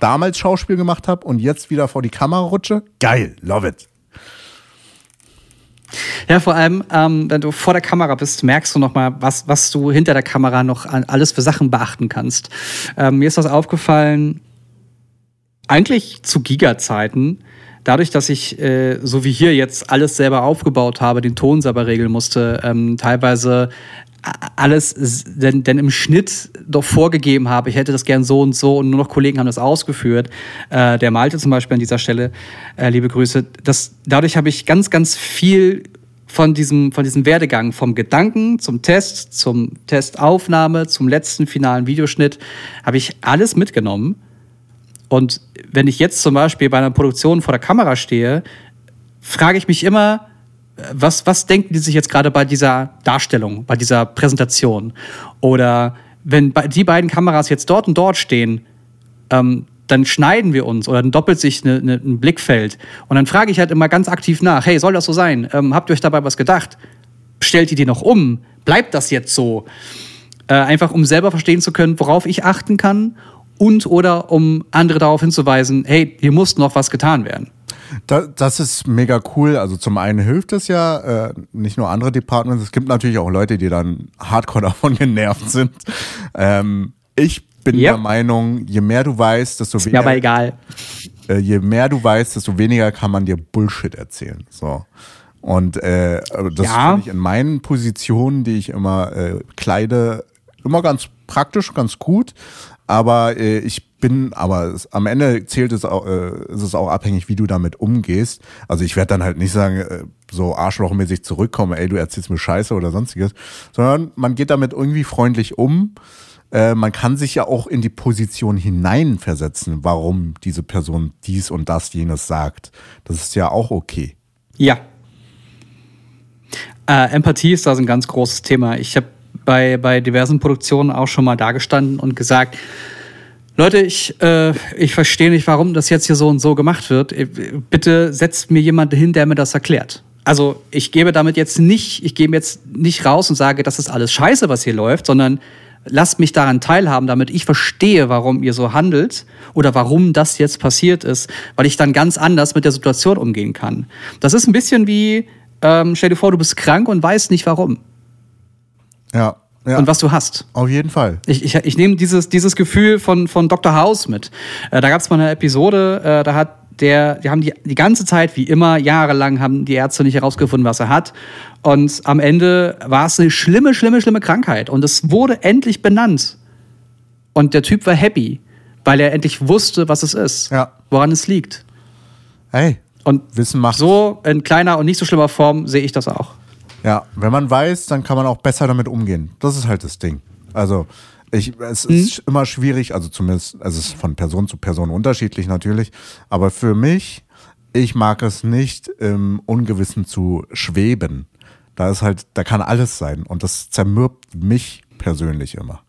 damals Schauspiel gemacht habe und jetzt wieder vor die Kamera rutsche. Geil, love it. Ja, vor allem, ähm, wenn du vor der Kamera bist, merkst du nochmal, was, was du hinter der Kamera noch alles für Sachen beachten kannst. Ähm, mir ist das aufgefallen, eigentlich zu Giga-Zeiten, dadurch, dass ich, äh, so wie hier jetzt alles selber aufgebaut habe, den Ton selber regeln musste, ähm, teilweise alles denn, denn im Schnitt doch vorgegeben habe, ich hätte das gern so und so und nur noch Kollegen haben das ausgeführt. Äh, der Malte zum Beispiel an dieser Stelle, äh, liebe Grüße. Das, dadurch habe ich ganz, ganz viel von diesem, von diesem Werdegang, vom Gedanken zum Test, zum Testaufnahme, zum letzten finalen Videoschnitt, habe ich alles mitgenommen. Und wenn ich jetzt zum Beispiel bei einer Produktion vor der Kamera stehe, frage ich mich immer, was, was denken die sich jetzt gerade bei dieser Darstellung, bei dieser Präsentation? Oder wenn die beiden Kameras jetzt dort und dort stehen, ähm, dann schneiden wir uns oder dann doppelt sich ne, ne, ein Blickfeld. Und dann frage ich halt immer ganz aktiv nach, hey, soll das so sein? Ähm, habt ihr euch dabei was gedacht? Stellt ihr die noch um? Bleibt das jetzt so? Äh, einfach um selber verstehen zu können, worauf ich achten kann und oder um andere darauf hinzuweisen, hey, hier muss noch was getan werden. Da, das ist mega cool. Also zum einen hilft es ja, äh, nicht nur andere Departments. Es gibt natürlich auch Leute, die dann hardcore <laughs> davon genervt sind. Ähm, ich bin Yep. der Meinung, je mehr du weißt, desto Ist mir aber weniger, egal. äh, je mehr du weißt, desto weniger kann man dir Bullshit erzählen. So. Und äh, also das Ja. finde ich in meinen Positionen, die ich immer äh, kleide, immer ganz praktisch, ganz gut. Aber äh, ich bin, aber es, am Ende zählt es auch, äh, ist es auch abhängig, wie du damit umgehst. Also ich werde dann halt nicht sagen, äh, so arschlochmäßig zurückkommen, ey, du erzählst mir Scheiße oder sonstiges, sondern man geht damit irgendwie freundlich um. Äh, man kann sich ja auch in die Position hineinversetzen, warum diese Person dies und das, jenes sagt. Das ist ja auch okay. Ja. Äh, Empathie ist da so ein ganz großes Thema. Ich habe bei, bei diversen Produktionen auch schon mal dagestanden und gesagt, Leute, ich, äh, ich verstehe nicht, warum das jetzt hier so und so gemacht wird. Äh, Bitte setzt mir jemand hin, der mir das erklärt. Also ich gebe damit jetzt nicht, ich gebe jetzt nicht raus und sage, das ist alles scheiße, was hier läuft, sondern lasst mich daran teilhaben, damit ich verstehe, warum ihr so handelt oder warum das jetzt passiert ist, weil ich dann ganz anders mit der Situation umgehen kann. Das ist ein bisschen wie, ähm, stell dir vor, du bist krank und weißt nicht warum Ja, ja und was du hast. auf jeden Fall. Ich, ich, ich nehme dieses, dieses Gefühl von, von Dr. House mit. Äh, da gab es mal eine Episode, äh, da hat der, die haben die, die ganze Zeit, wie immer, jahrelang haben die Ärzte nicht herausgefunden, was er hat. Und am Ende war es eine schlimme, schlimme, schlimme Krankheit. Und es wurde endlich benannt. Und der Typ war happy, weil er endlich wusste, was es ist, Ja. woran es liegt. Hey, Und Wissen macht. so in kleiner und nicht so schlimmer Form sehe ich das auch. Ja, wenn man weiß, dann kann man auch besser damit umgehen. Das ist halt das Ding. Also, ich, es ist immer schwierig, also zumindest, es ist von Person zu Person unterschiedlich natürlich, aber für mich, ich mag es nicht, im Ungewissen zu schweben. Da ist halt, da kann alles sein und das zermürbt mich persönlich immer.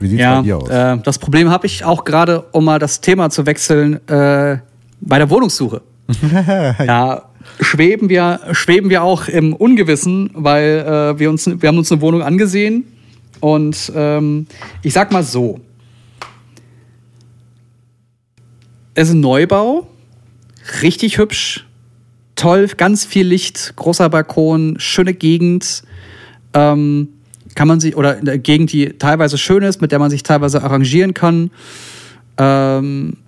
Wie sieht's Ja, bei dir aus? äh, das Problem habe ich auch gerade, um mal das Thema zu wechseln, äh, bei der Wohnungssuche. <laughs> ja, schweben wir, schweben wir auch im Ungewissen, weil äh, wir, uns, wir haben uns eine Wohnung angesehen und ähm, ich sag mal so, es ist ein Neubau, richtig hübsch, toll, ganz viel Licht, großer Balkon, schöne Gegend. Ähm, kann man sich, oder eine Gegend, die teilweise schön ist, mit der man sich teilweise arrangieren kann. Ähm,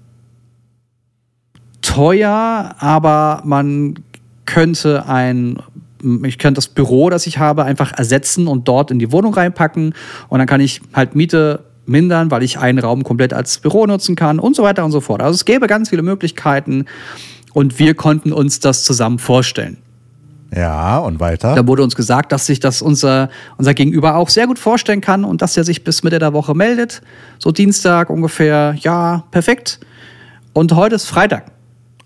teuer, aber man könnte ein, ich könnte das Büro, das ich habe, einfach ersetzen und dort in die Wohnung reinpacken und dann kann ich halt Miete mindern, weil ich einen Raum komplett als Büro nutzen kann und so weiter und so fort. Also es gäbe ganz viele Möglichkeiten und wir konnten uns das zusammen vorstellen. Ja, und weiter. Da wurde uns gesagt, dass sich das unser, unser Gegenüber auch sehr gut vorstellen kann und dass er sich bis Mitte der Woche meldet. So Dienstag ungefähr, ja, perfekt. Und heute ist Freitag.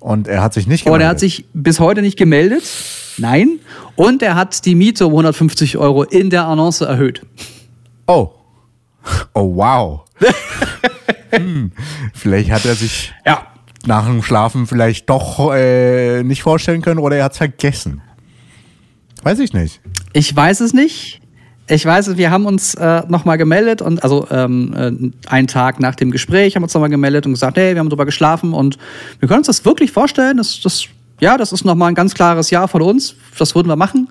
Und er hat sich nicht Und gemeldet. er hat sich bis heute nicht gemeldet. Nein. Und er hat die Miete um 150 Euro in der Annonce erhöht. Oh. Oh, wow. <laughs> hm. Vielleicht hat er sich Ja. nach dem Schlafen vielleicht doch äh, nicht vorstellen können oder er hat es vergessen. Weiß ich nicht. Ich weiß es nicht. Ich weiß wir haben uns äh, nochmal gemeldet und also ähm, äh, einen Tag nach dem Gespräch haben wir uns nochmal gemeldet und gesagt, hey, wir haben drüber geschlafen und wir können uns das wirklich vorstellen. Das, das, ja, das ist nochmal ein ganz klares Ja von uns. Das würden wir machen.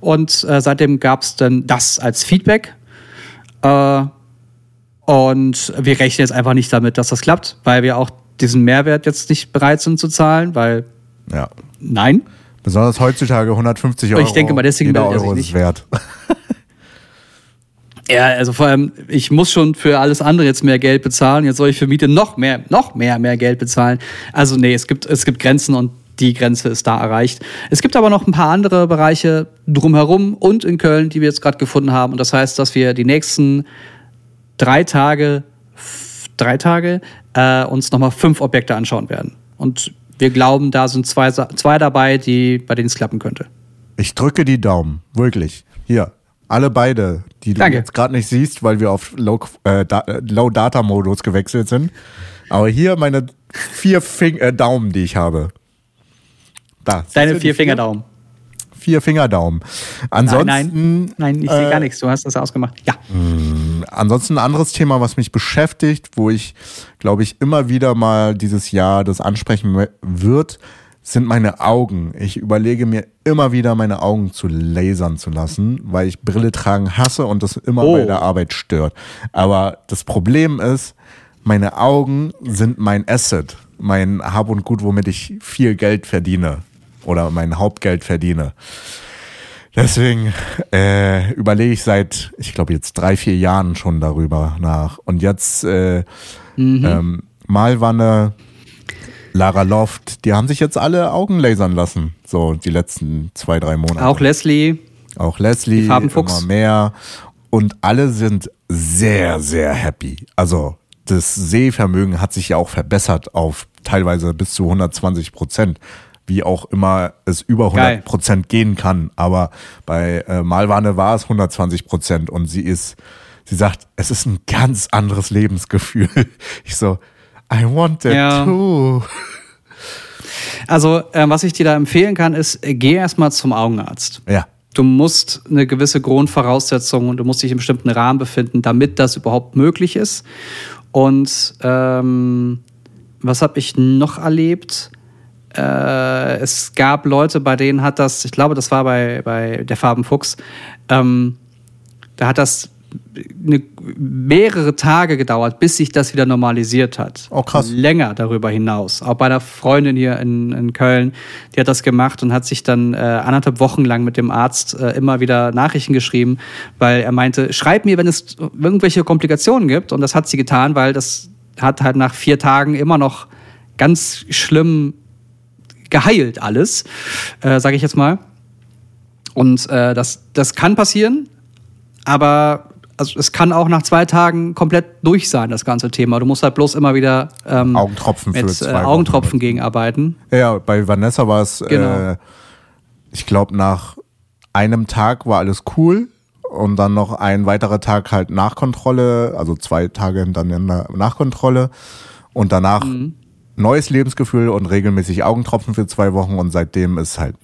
Und äh, seitdem gab es dann das als Feedback. Äh, und wir rechnen jetzt einfach nicht damit, dass das klappt, weil wir auch diesen Mehrwert jetzt nicht bereit sind zu zahlen, weil Ja. nein. Besonders heutzutage 150 Euro. Ich denke mal, deswegen sich ist nicht. wert. <laughs> Ja, also vor allem, ich muss schon für alles andere jetzt mehr Geld bezahlen. Jetzt soll ich für Miete noch mehr, noch mehr, mehr Geld bezahlen. Also nee, es gibt, es gibt Grenzen und die Grenze ist da erreicht. Es gibt aber noch ein paar andere Bereiche drumherum und in Köln, die wir jetzt gerade gefunden haben. Und das heißt, dass wir die nächsten drei Tage, drei Tage, äh, uns nochmal fünf Objekte anschauen werden. Und wir glauben, da sind zwei, zwei dabei, die, bei denen es klappen könnte. Ich drücke die Daumen. Wirklich. Hier. Alle beide, die du Danke. jetzt gerade nicht siehst, weil wir auf Low, äh, da, äh, Low Data Modus gewechselt sind. Aber hier meine vier Fing äh, Daumen, die ich habe. Da. Deine vier Fingerdaumen. Vier Fingerdaumen. Ansonsten, Nein, nein, nein, ich sehe äh, gar nichts. Du hast das ausgemacht. Ja. Ansonsten ein anderes Thema, was mich beschäftigt, wo ich, glaube ich, immer wieder mal dieses Jahr das ansprechen wird, sind meine Augen. Ich überlege mir immer wieder, meine Augen zu lasern zu lassen, weil ich Brille tragen hasse und das immer Oh. bei der Arbeit stört. Aber das Problem ist, meine Augen sind mein Asset, mein Hab und Gut, womit ich viel Geld verdiene oder mein Hauptgeld verdiene. Deswegen äh, überlege ich seit, ich glaube jetzt drei, vier Jahren schon darüber nach. Und jetzt äh, ähm, Malwanne, Lara Loft, die haben sich jetzt alle Augen lasern lassen. So die letzten zwei, drei Monate. Auch Leslie. Auch Leslie, Farbenfuchs. immer mehr. Und alle sind sehr, sehr happy. Also das Sehvermögen hat sich ja auch verbessert auf teilweise bis zu 120 Prozent. Wie auch immer es über 100 Geil. Prozent gehen kann. Aber bei äh, Malwane war es 120 Prozent und sie ist, sie sagt, es ist ein ganz anderes Lebensgefühl. <laughs> Ich so, I want that Ja. too. Also, äh, was ich dir da empfehlen kann, ist, äh, geh erstmal zum Augenarzt. Ja. Du musst eine gewisse Grundvoraussetzung und du musst dich im bestimmten Rahmen befinden, damit das überhaupt möglich ist. Und ähm, was habe ich noch erlebt? Äh, es gab Leute, bei denen hat das, ich glaube, das war bei, bei der Farbenfuchs, ähm, da hat das eine, mehrere Tage gedauert, bis sich das wieder normalisiert hat. Oh, krass. Länger darüber hinaus. Auch bei einer Freundin hier in, in Köln, die hat das gemacht und hat sich dann äh, anderthalb Wochen lang mit dem Arzt äh, immer wieder Nachrichten geschrieben, weil er meinte, schreib mir, wenn es irgendwelche Komplikationen gibt. Und das hat sie getan, weil das hat halt nach vier Tagen immer noch ganz schlimm geheilt alles, äh, sage ich jetzt mal. Und äh, das, das kann passieren, aber also es kann auch nach zwei Tagen komplett durch sein, das ganze Thema. Du musst halt bloß immer wieder ähm, Augentropfen mit äh, Augentropfen gegenarbeiten. Ja, bei Vanessa war es, Genau. äh, ich glaube, nach einem Tag war alles cool und dann noch ein weiterer Tag halt Nachkontrolle, also zwei Tage hintereinander Nachkontrolle und danach Mhm. neues Lebensgefühl und regelmäßig Augentropfen für zwei Wochen und seitdem ist halt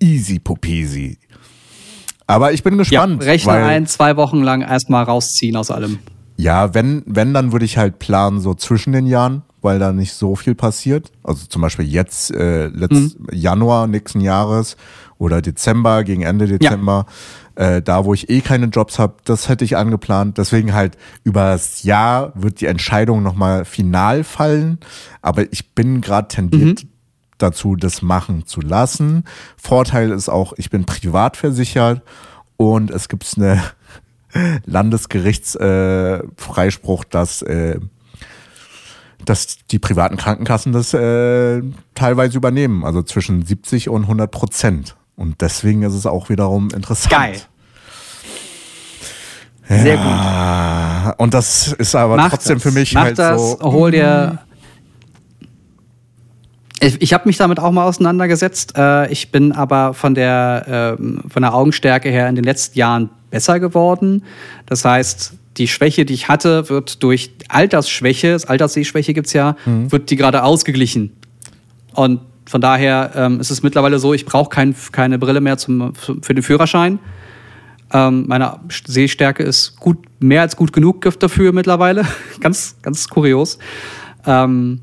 easy popesi. Aber ich bin Ja, gespannt. rechne weil, ein, zwei Wochen lang erstmal rausziehen aus allem. Ja, wenn, wenn, dann würde ich halt planen, so zwischen den Jahren, weil da nicht so viel passiert. Also zum Beispiel jetzt, äh, letzt, Januar nächsten Jahres oder Dezember, gegen Ende Dezember, äh, da wo ich eh keine Jobs habe, das hätte ich angeplant. Deswegen halt über das Jahr wird die Entscheidung nochmal final fallen. Aber ich bin gerade tendiert dazu, das machen zu lassen. Vorteil ist auch, ich bin privat versichert und es gibt eine <laughs> Landesgerichtsfreispruch, äh, Freispruch, dass, äh, dass die privaten Krankenkassen das äh, teilweise übernehmen, also zwischen 70 und 100 Prozent. Und deswegen ist es auch wiederum interessant. Geil. Ja, Sehr gut. Und das ist aber Mach trotzdem das. für mich Mach halt das, so. hol dir. Ich, habe mich damit auch mal auseinandergesetzt. Äh, ich bin aber von der, ähm, von der Augenstärke her in den letzten Jahren besser geworden. Das heißt, die Schwäche, die ich hatte, wird durch Altersschwäche, das Alterssehschwäche gibt's ja, Mhm. wird die gerade ausgeglichen. Und von daher ähm, ist es mittlerweile so, ich brauche kein, keine Brille mehr zum, für den Führerschein. Ähm, meine Sehstärke ist gut, mehr als gut genug dafür mittlerweile. <laughs> ganz, ganz kurios. Ähm,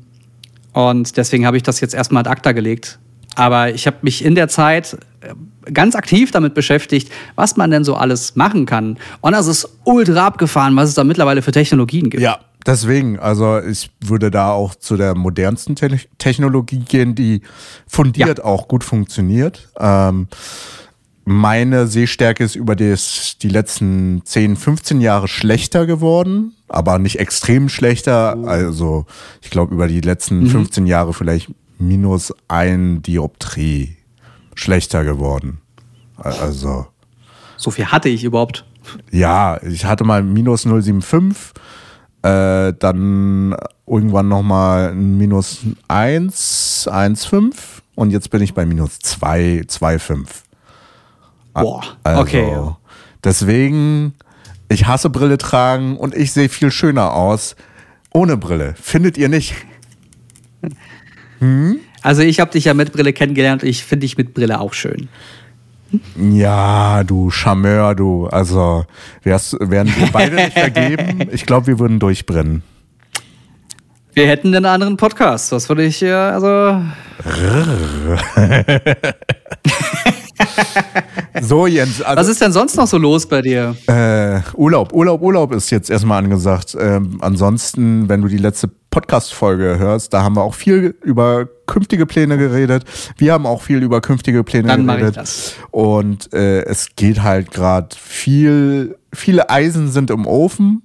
und deswegen habe ich das jetzt erstmal ad acta gelegt. Aber ich habe mich in der Zeit äh, ganz aktiv damit beschäftigt, was man denn so alles machen kann. Und das ist ultra abgefahren, was es da mittlerweile für Technologien gibt. Ja, deswegen, also ich würde da auch zu der modernsten Te Technologie gehen, die fundiert auch gut funktioniert. Ähm, meine Sehstärke ist über des, die letzten 10, 15 Jahre schlechter geworden, aber nicht extrem schlechter. Also ich glaube über die letzten 15 Jahre vielleicht minus ein Dioptrie schlechter geworden. Also So viel hatte ich überhaupt. ja, ich hatte mal minus 0,75, äh, dann irgendwann nochmal ein minus 1, 1,5 und jetzt bin ich bei minus 2, 2,5. Boah, Also, okay. Deswegen, ich hasse Brille tragen und ich sehe viel schöner aus ohne Brille. Findet ihr nicht? Also ich habe dich ja mit Brille kennengelernt und ich finde dich mit Brille auch schön. Ja, du Charmeur, du. Also, wärst, wären wir beide nicht <laughs> vergeben, ich glaube, wir würden durchbrennen. Wir hätten einen anderen Podcast. Das würde ich ja, also. <laughs> <laughs> So, Jens, also, Was ist denn sonst noch so los bei dir? Äh, Urlaub, Urlaub, Urlaub ist jetzt erstmal angesagt. Ähm, ansonsten, wenn du die letzte Podcast-Folge hörst, da haben wir auch viel über künftige Pläne geredet. Wir haben auch viel über künftige Pläne Dann mache ich geredet. das. Und äh, es geht halt gerade viel, viele Eisen sind im Ofen,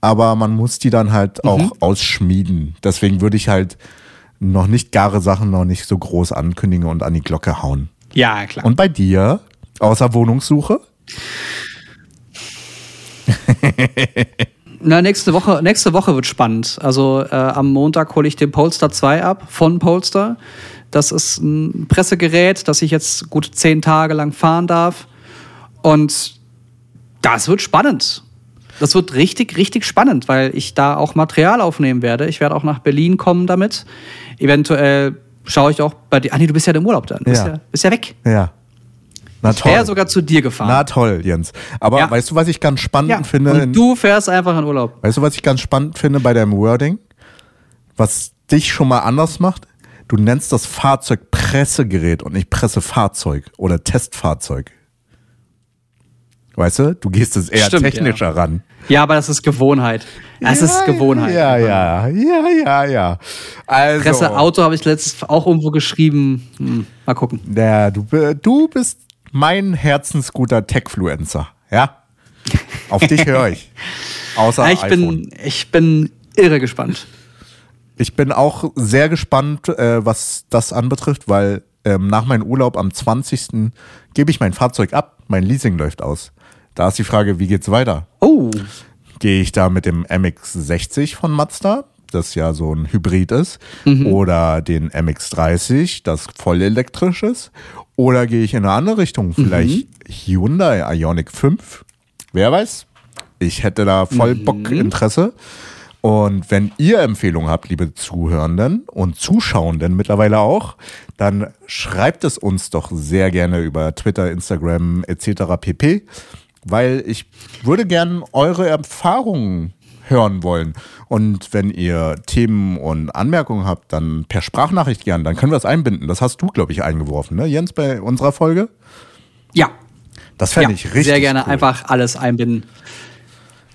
aber man muss die dann halt auch Mhm. ausschmieden. Deswegen würde ich halt noch nicht gare Sachen noch nicht so groß ankündigen und an die Glocke hauen. Ja, klar. Und bei dir, außer Wohnungssuche? Na, nächste Woche, nächste Woche wird spannend. Also äh, am Montag hole ich den Polestar 2 ab von Polestar. Das ist ein Pressegerät, das ich jetzt gut zehn Tage lang fahren darf. Und das wird spannend. Das wird richtig, richtig spannend, weil ich da auch Material aufnehmen werde. Ich werde auch nach Berlin kommen damit. Eventuell schaue ich auch bei dir. Ah, nee, du bist ja im Urlaub dann. Du bist Ja. ja, bist ja weg. Ja. Na Ich toll. wäre sogar zu dir gefahren. Na toll, Jens. Aber Ja. weißt du, was ich ganz spannend ja. finde? Und du fährst einfach in Urlaub. weißt du, was ich ganz spannend finde bei deinem Wording? Was dich schon mal anders macht? Du nennst das Fahrzeug Pressegerät und nicht Pressefahrzeug oder Testfahrzeug. Weißt du? Du gehst es eher Stimmt, technischer ran. Ja, aber das ist Gewohnheit. Das ist Gewohnheit. Ja, ja, ja, ja, ja. Also, Presseauto habe ich letztes auch irgendwo geschrieben. Hm, mal gucken. Ja, du, du bist mein herzensguter Techfluencer. Ja? Auf dich höre ich. <laughs> Außer ich, iPhone. bin, ich bin irre gespannt. Ich bin auch sehr gespannt, äh, was das anbetrifft, weil ähm, nach meinem Urlaub am 20. gebe ich mein Fahrzeug ab. Mein Leasing läuft aus. Da ist die Frage, wie geht's weiter? Oh, Gehe ich da mit dem MX60 von Mazda, das ja so ein Hybrid ist, oder den MX30, das voll elektrisch ist? Oder gehe ich in eine andere Richtung? Vielleicht Hyundai Ioniq 5? Wer weiß? Ich hätte da voll Bock, Interesse. Und wenn ihr Empfehlungen habt, liebe Zuhörenden und Zuschauenden mittlerweile auch, dann schreibt es uns doch sehr gerne über Twitter, Instagram etc. pp. Weil ich würde gern eure Erfahrungen hören wollen. Und wenn ihr Themen und Anmerkungen habt, dann per Sprachnachricht gern, dann können wir es einbinden. Das hast du, glaube ich, eingeworfen, ne, Jens, bei unserer Folge? ja. Das fände ja. ich richtig Sehr gerne cool. einfach alles einbinden.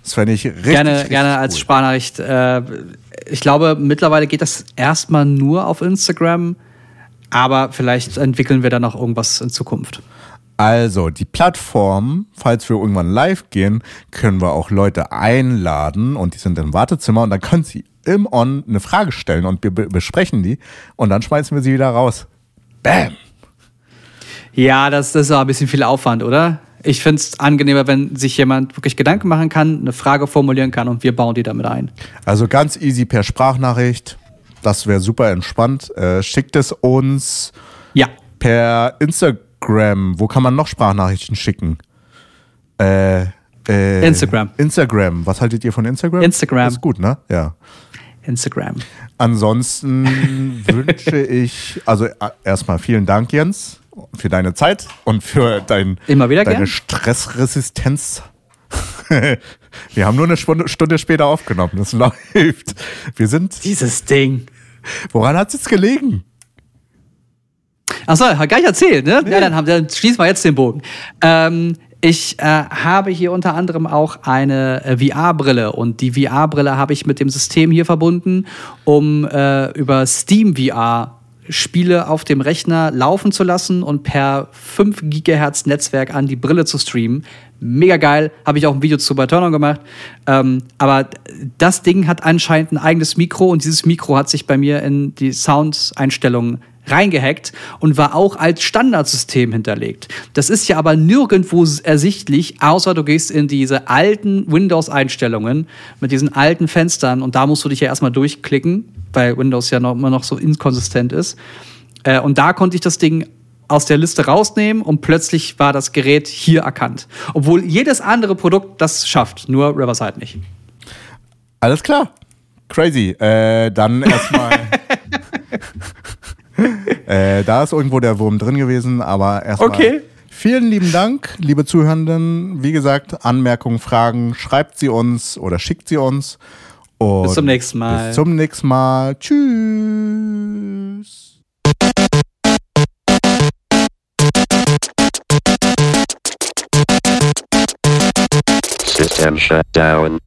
Das fände ich richtig, gerne richtig gerne als cool. Sprachnachricht. Äh, ich glaube, mittlerweile geht das erstmal nur auf Instagram. Aber vielleicht entwickeln wir da noch irgendwas in Zukunft. Also, die Plattform, falls wir irgendwann live gehen, können wir auch Leute einladen und die sind im Wartezimmer und dann können sie im On eine Frage stellen und wir be- besprechen die und dann schmeißen wir sie wieder raus. Bam! Ja, das, das ist auch ein bisschen viel Aufwand, oder? Ich finde es angenehmer, wenn sich jemand wirklich Gedanken machen kann, eine Frage formulieren kann und wir bauen die damit ein. Also ganz easy per Sprachnachricht. Das wäre super entspannt. Äh, schickt es uns Ja. per Instagram. Wo kann man noch Sprachnachrichten schicken? Äh, äh, Instagram. Instagram. Was haltet ihr von Instagram? Instagram. Ist gut, ne? Ja. Instagram. Ansonsten <laughs> wünsche ich, also äh, erstmal vielen Dank, Jens, für deine Zeit und für dein, Immer wieder deine gern. Stressresistenz. <laughs> Wir haben nur eine Stunde, Stunde später aufgenommen. Das <laughs> läuft. Wir sind. Dieses Ding. Woran hat es jetzt gelegen? Achso, hat gar nicht erzählt, ne? Ja, dann, haben, dann schließen wir jetzt den Bogen. Ähm, ich äh, habe hier unter anderem auch eine äh, VR-Brille und die VR-Brille habe ich mit dem System hier verbunden, um äh, über Steam VR Spiele auf dem Rechner laufen zu lassen und per 5 Gigahertz Netzwerk an die Brille zu streamen. Mega geil, habe ich auch ein Video zu bei Turner gemacht. Ähm, aber das Ding hat anscheinend ein eigenes Mikro und dieses Mikro hat sich bei mir in die Soundeinstellungen reingehackt und war auch als Standardsystem hinterlegt. Das ist ja aber nirgendwo ersichtlich, außer du gehst in diese alten Windows-Einstellungen mit diesen alten Fenstern und da musst du dich ja erstmal durchklicken, weil Windows ja noch, immer noch so inkonsistent ist. Äh, und da konnte ich das Ding aus der Liste rausnehmen und plötzlich war das Gerät hier erkannt. Obwohl jedes andere Produkt das schafft, nur Riverside nicht. Alles klar. Crazy. Äh, dann <laughs> erstmal. <laughs> <laughs> äh, da ist irgendwo der Wurm drin gewesen, aber erstmal. Okay. Vielen lieben Dank, liebe Zuhörenden. Wie gesagt, Anmerkungen, Fragen, schreibt sie uns oder schickt sie uns. Und Bis zum nächsten Mal. Bis zum nächsten Mal. Tschüss. System shut down.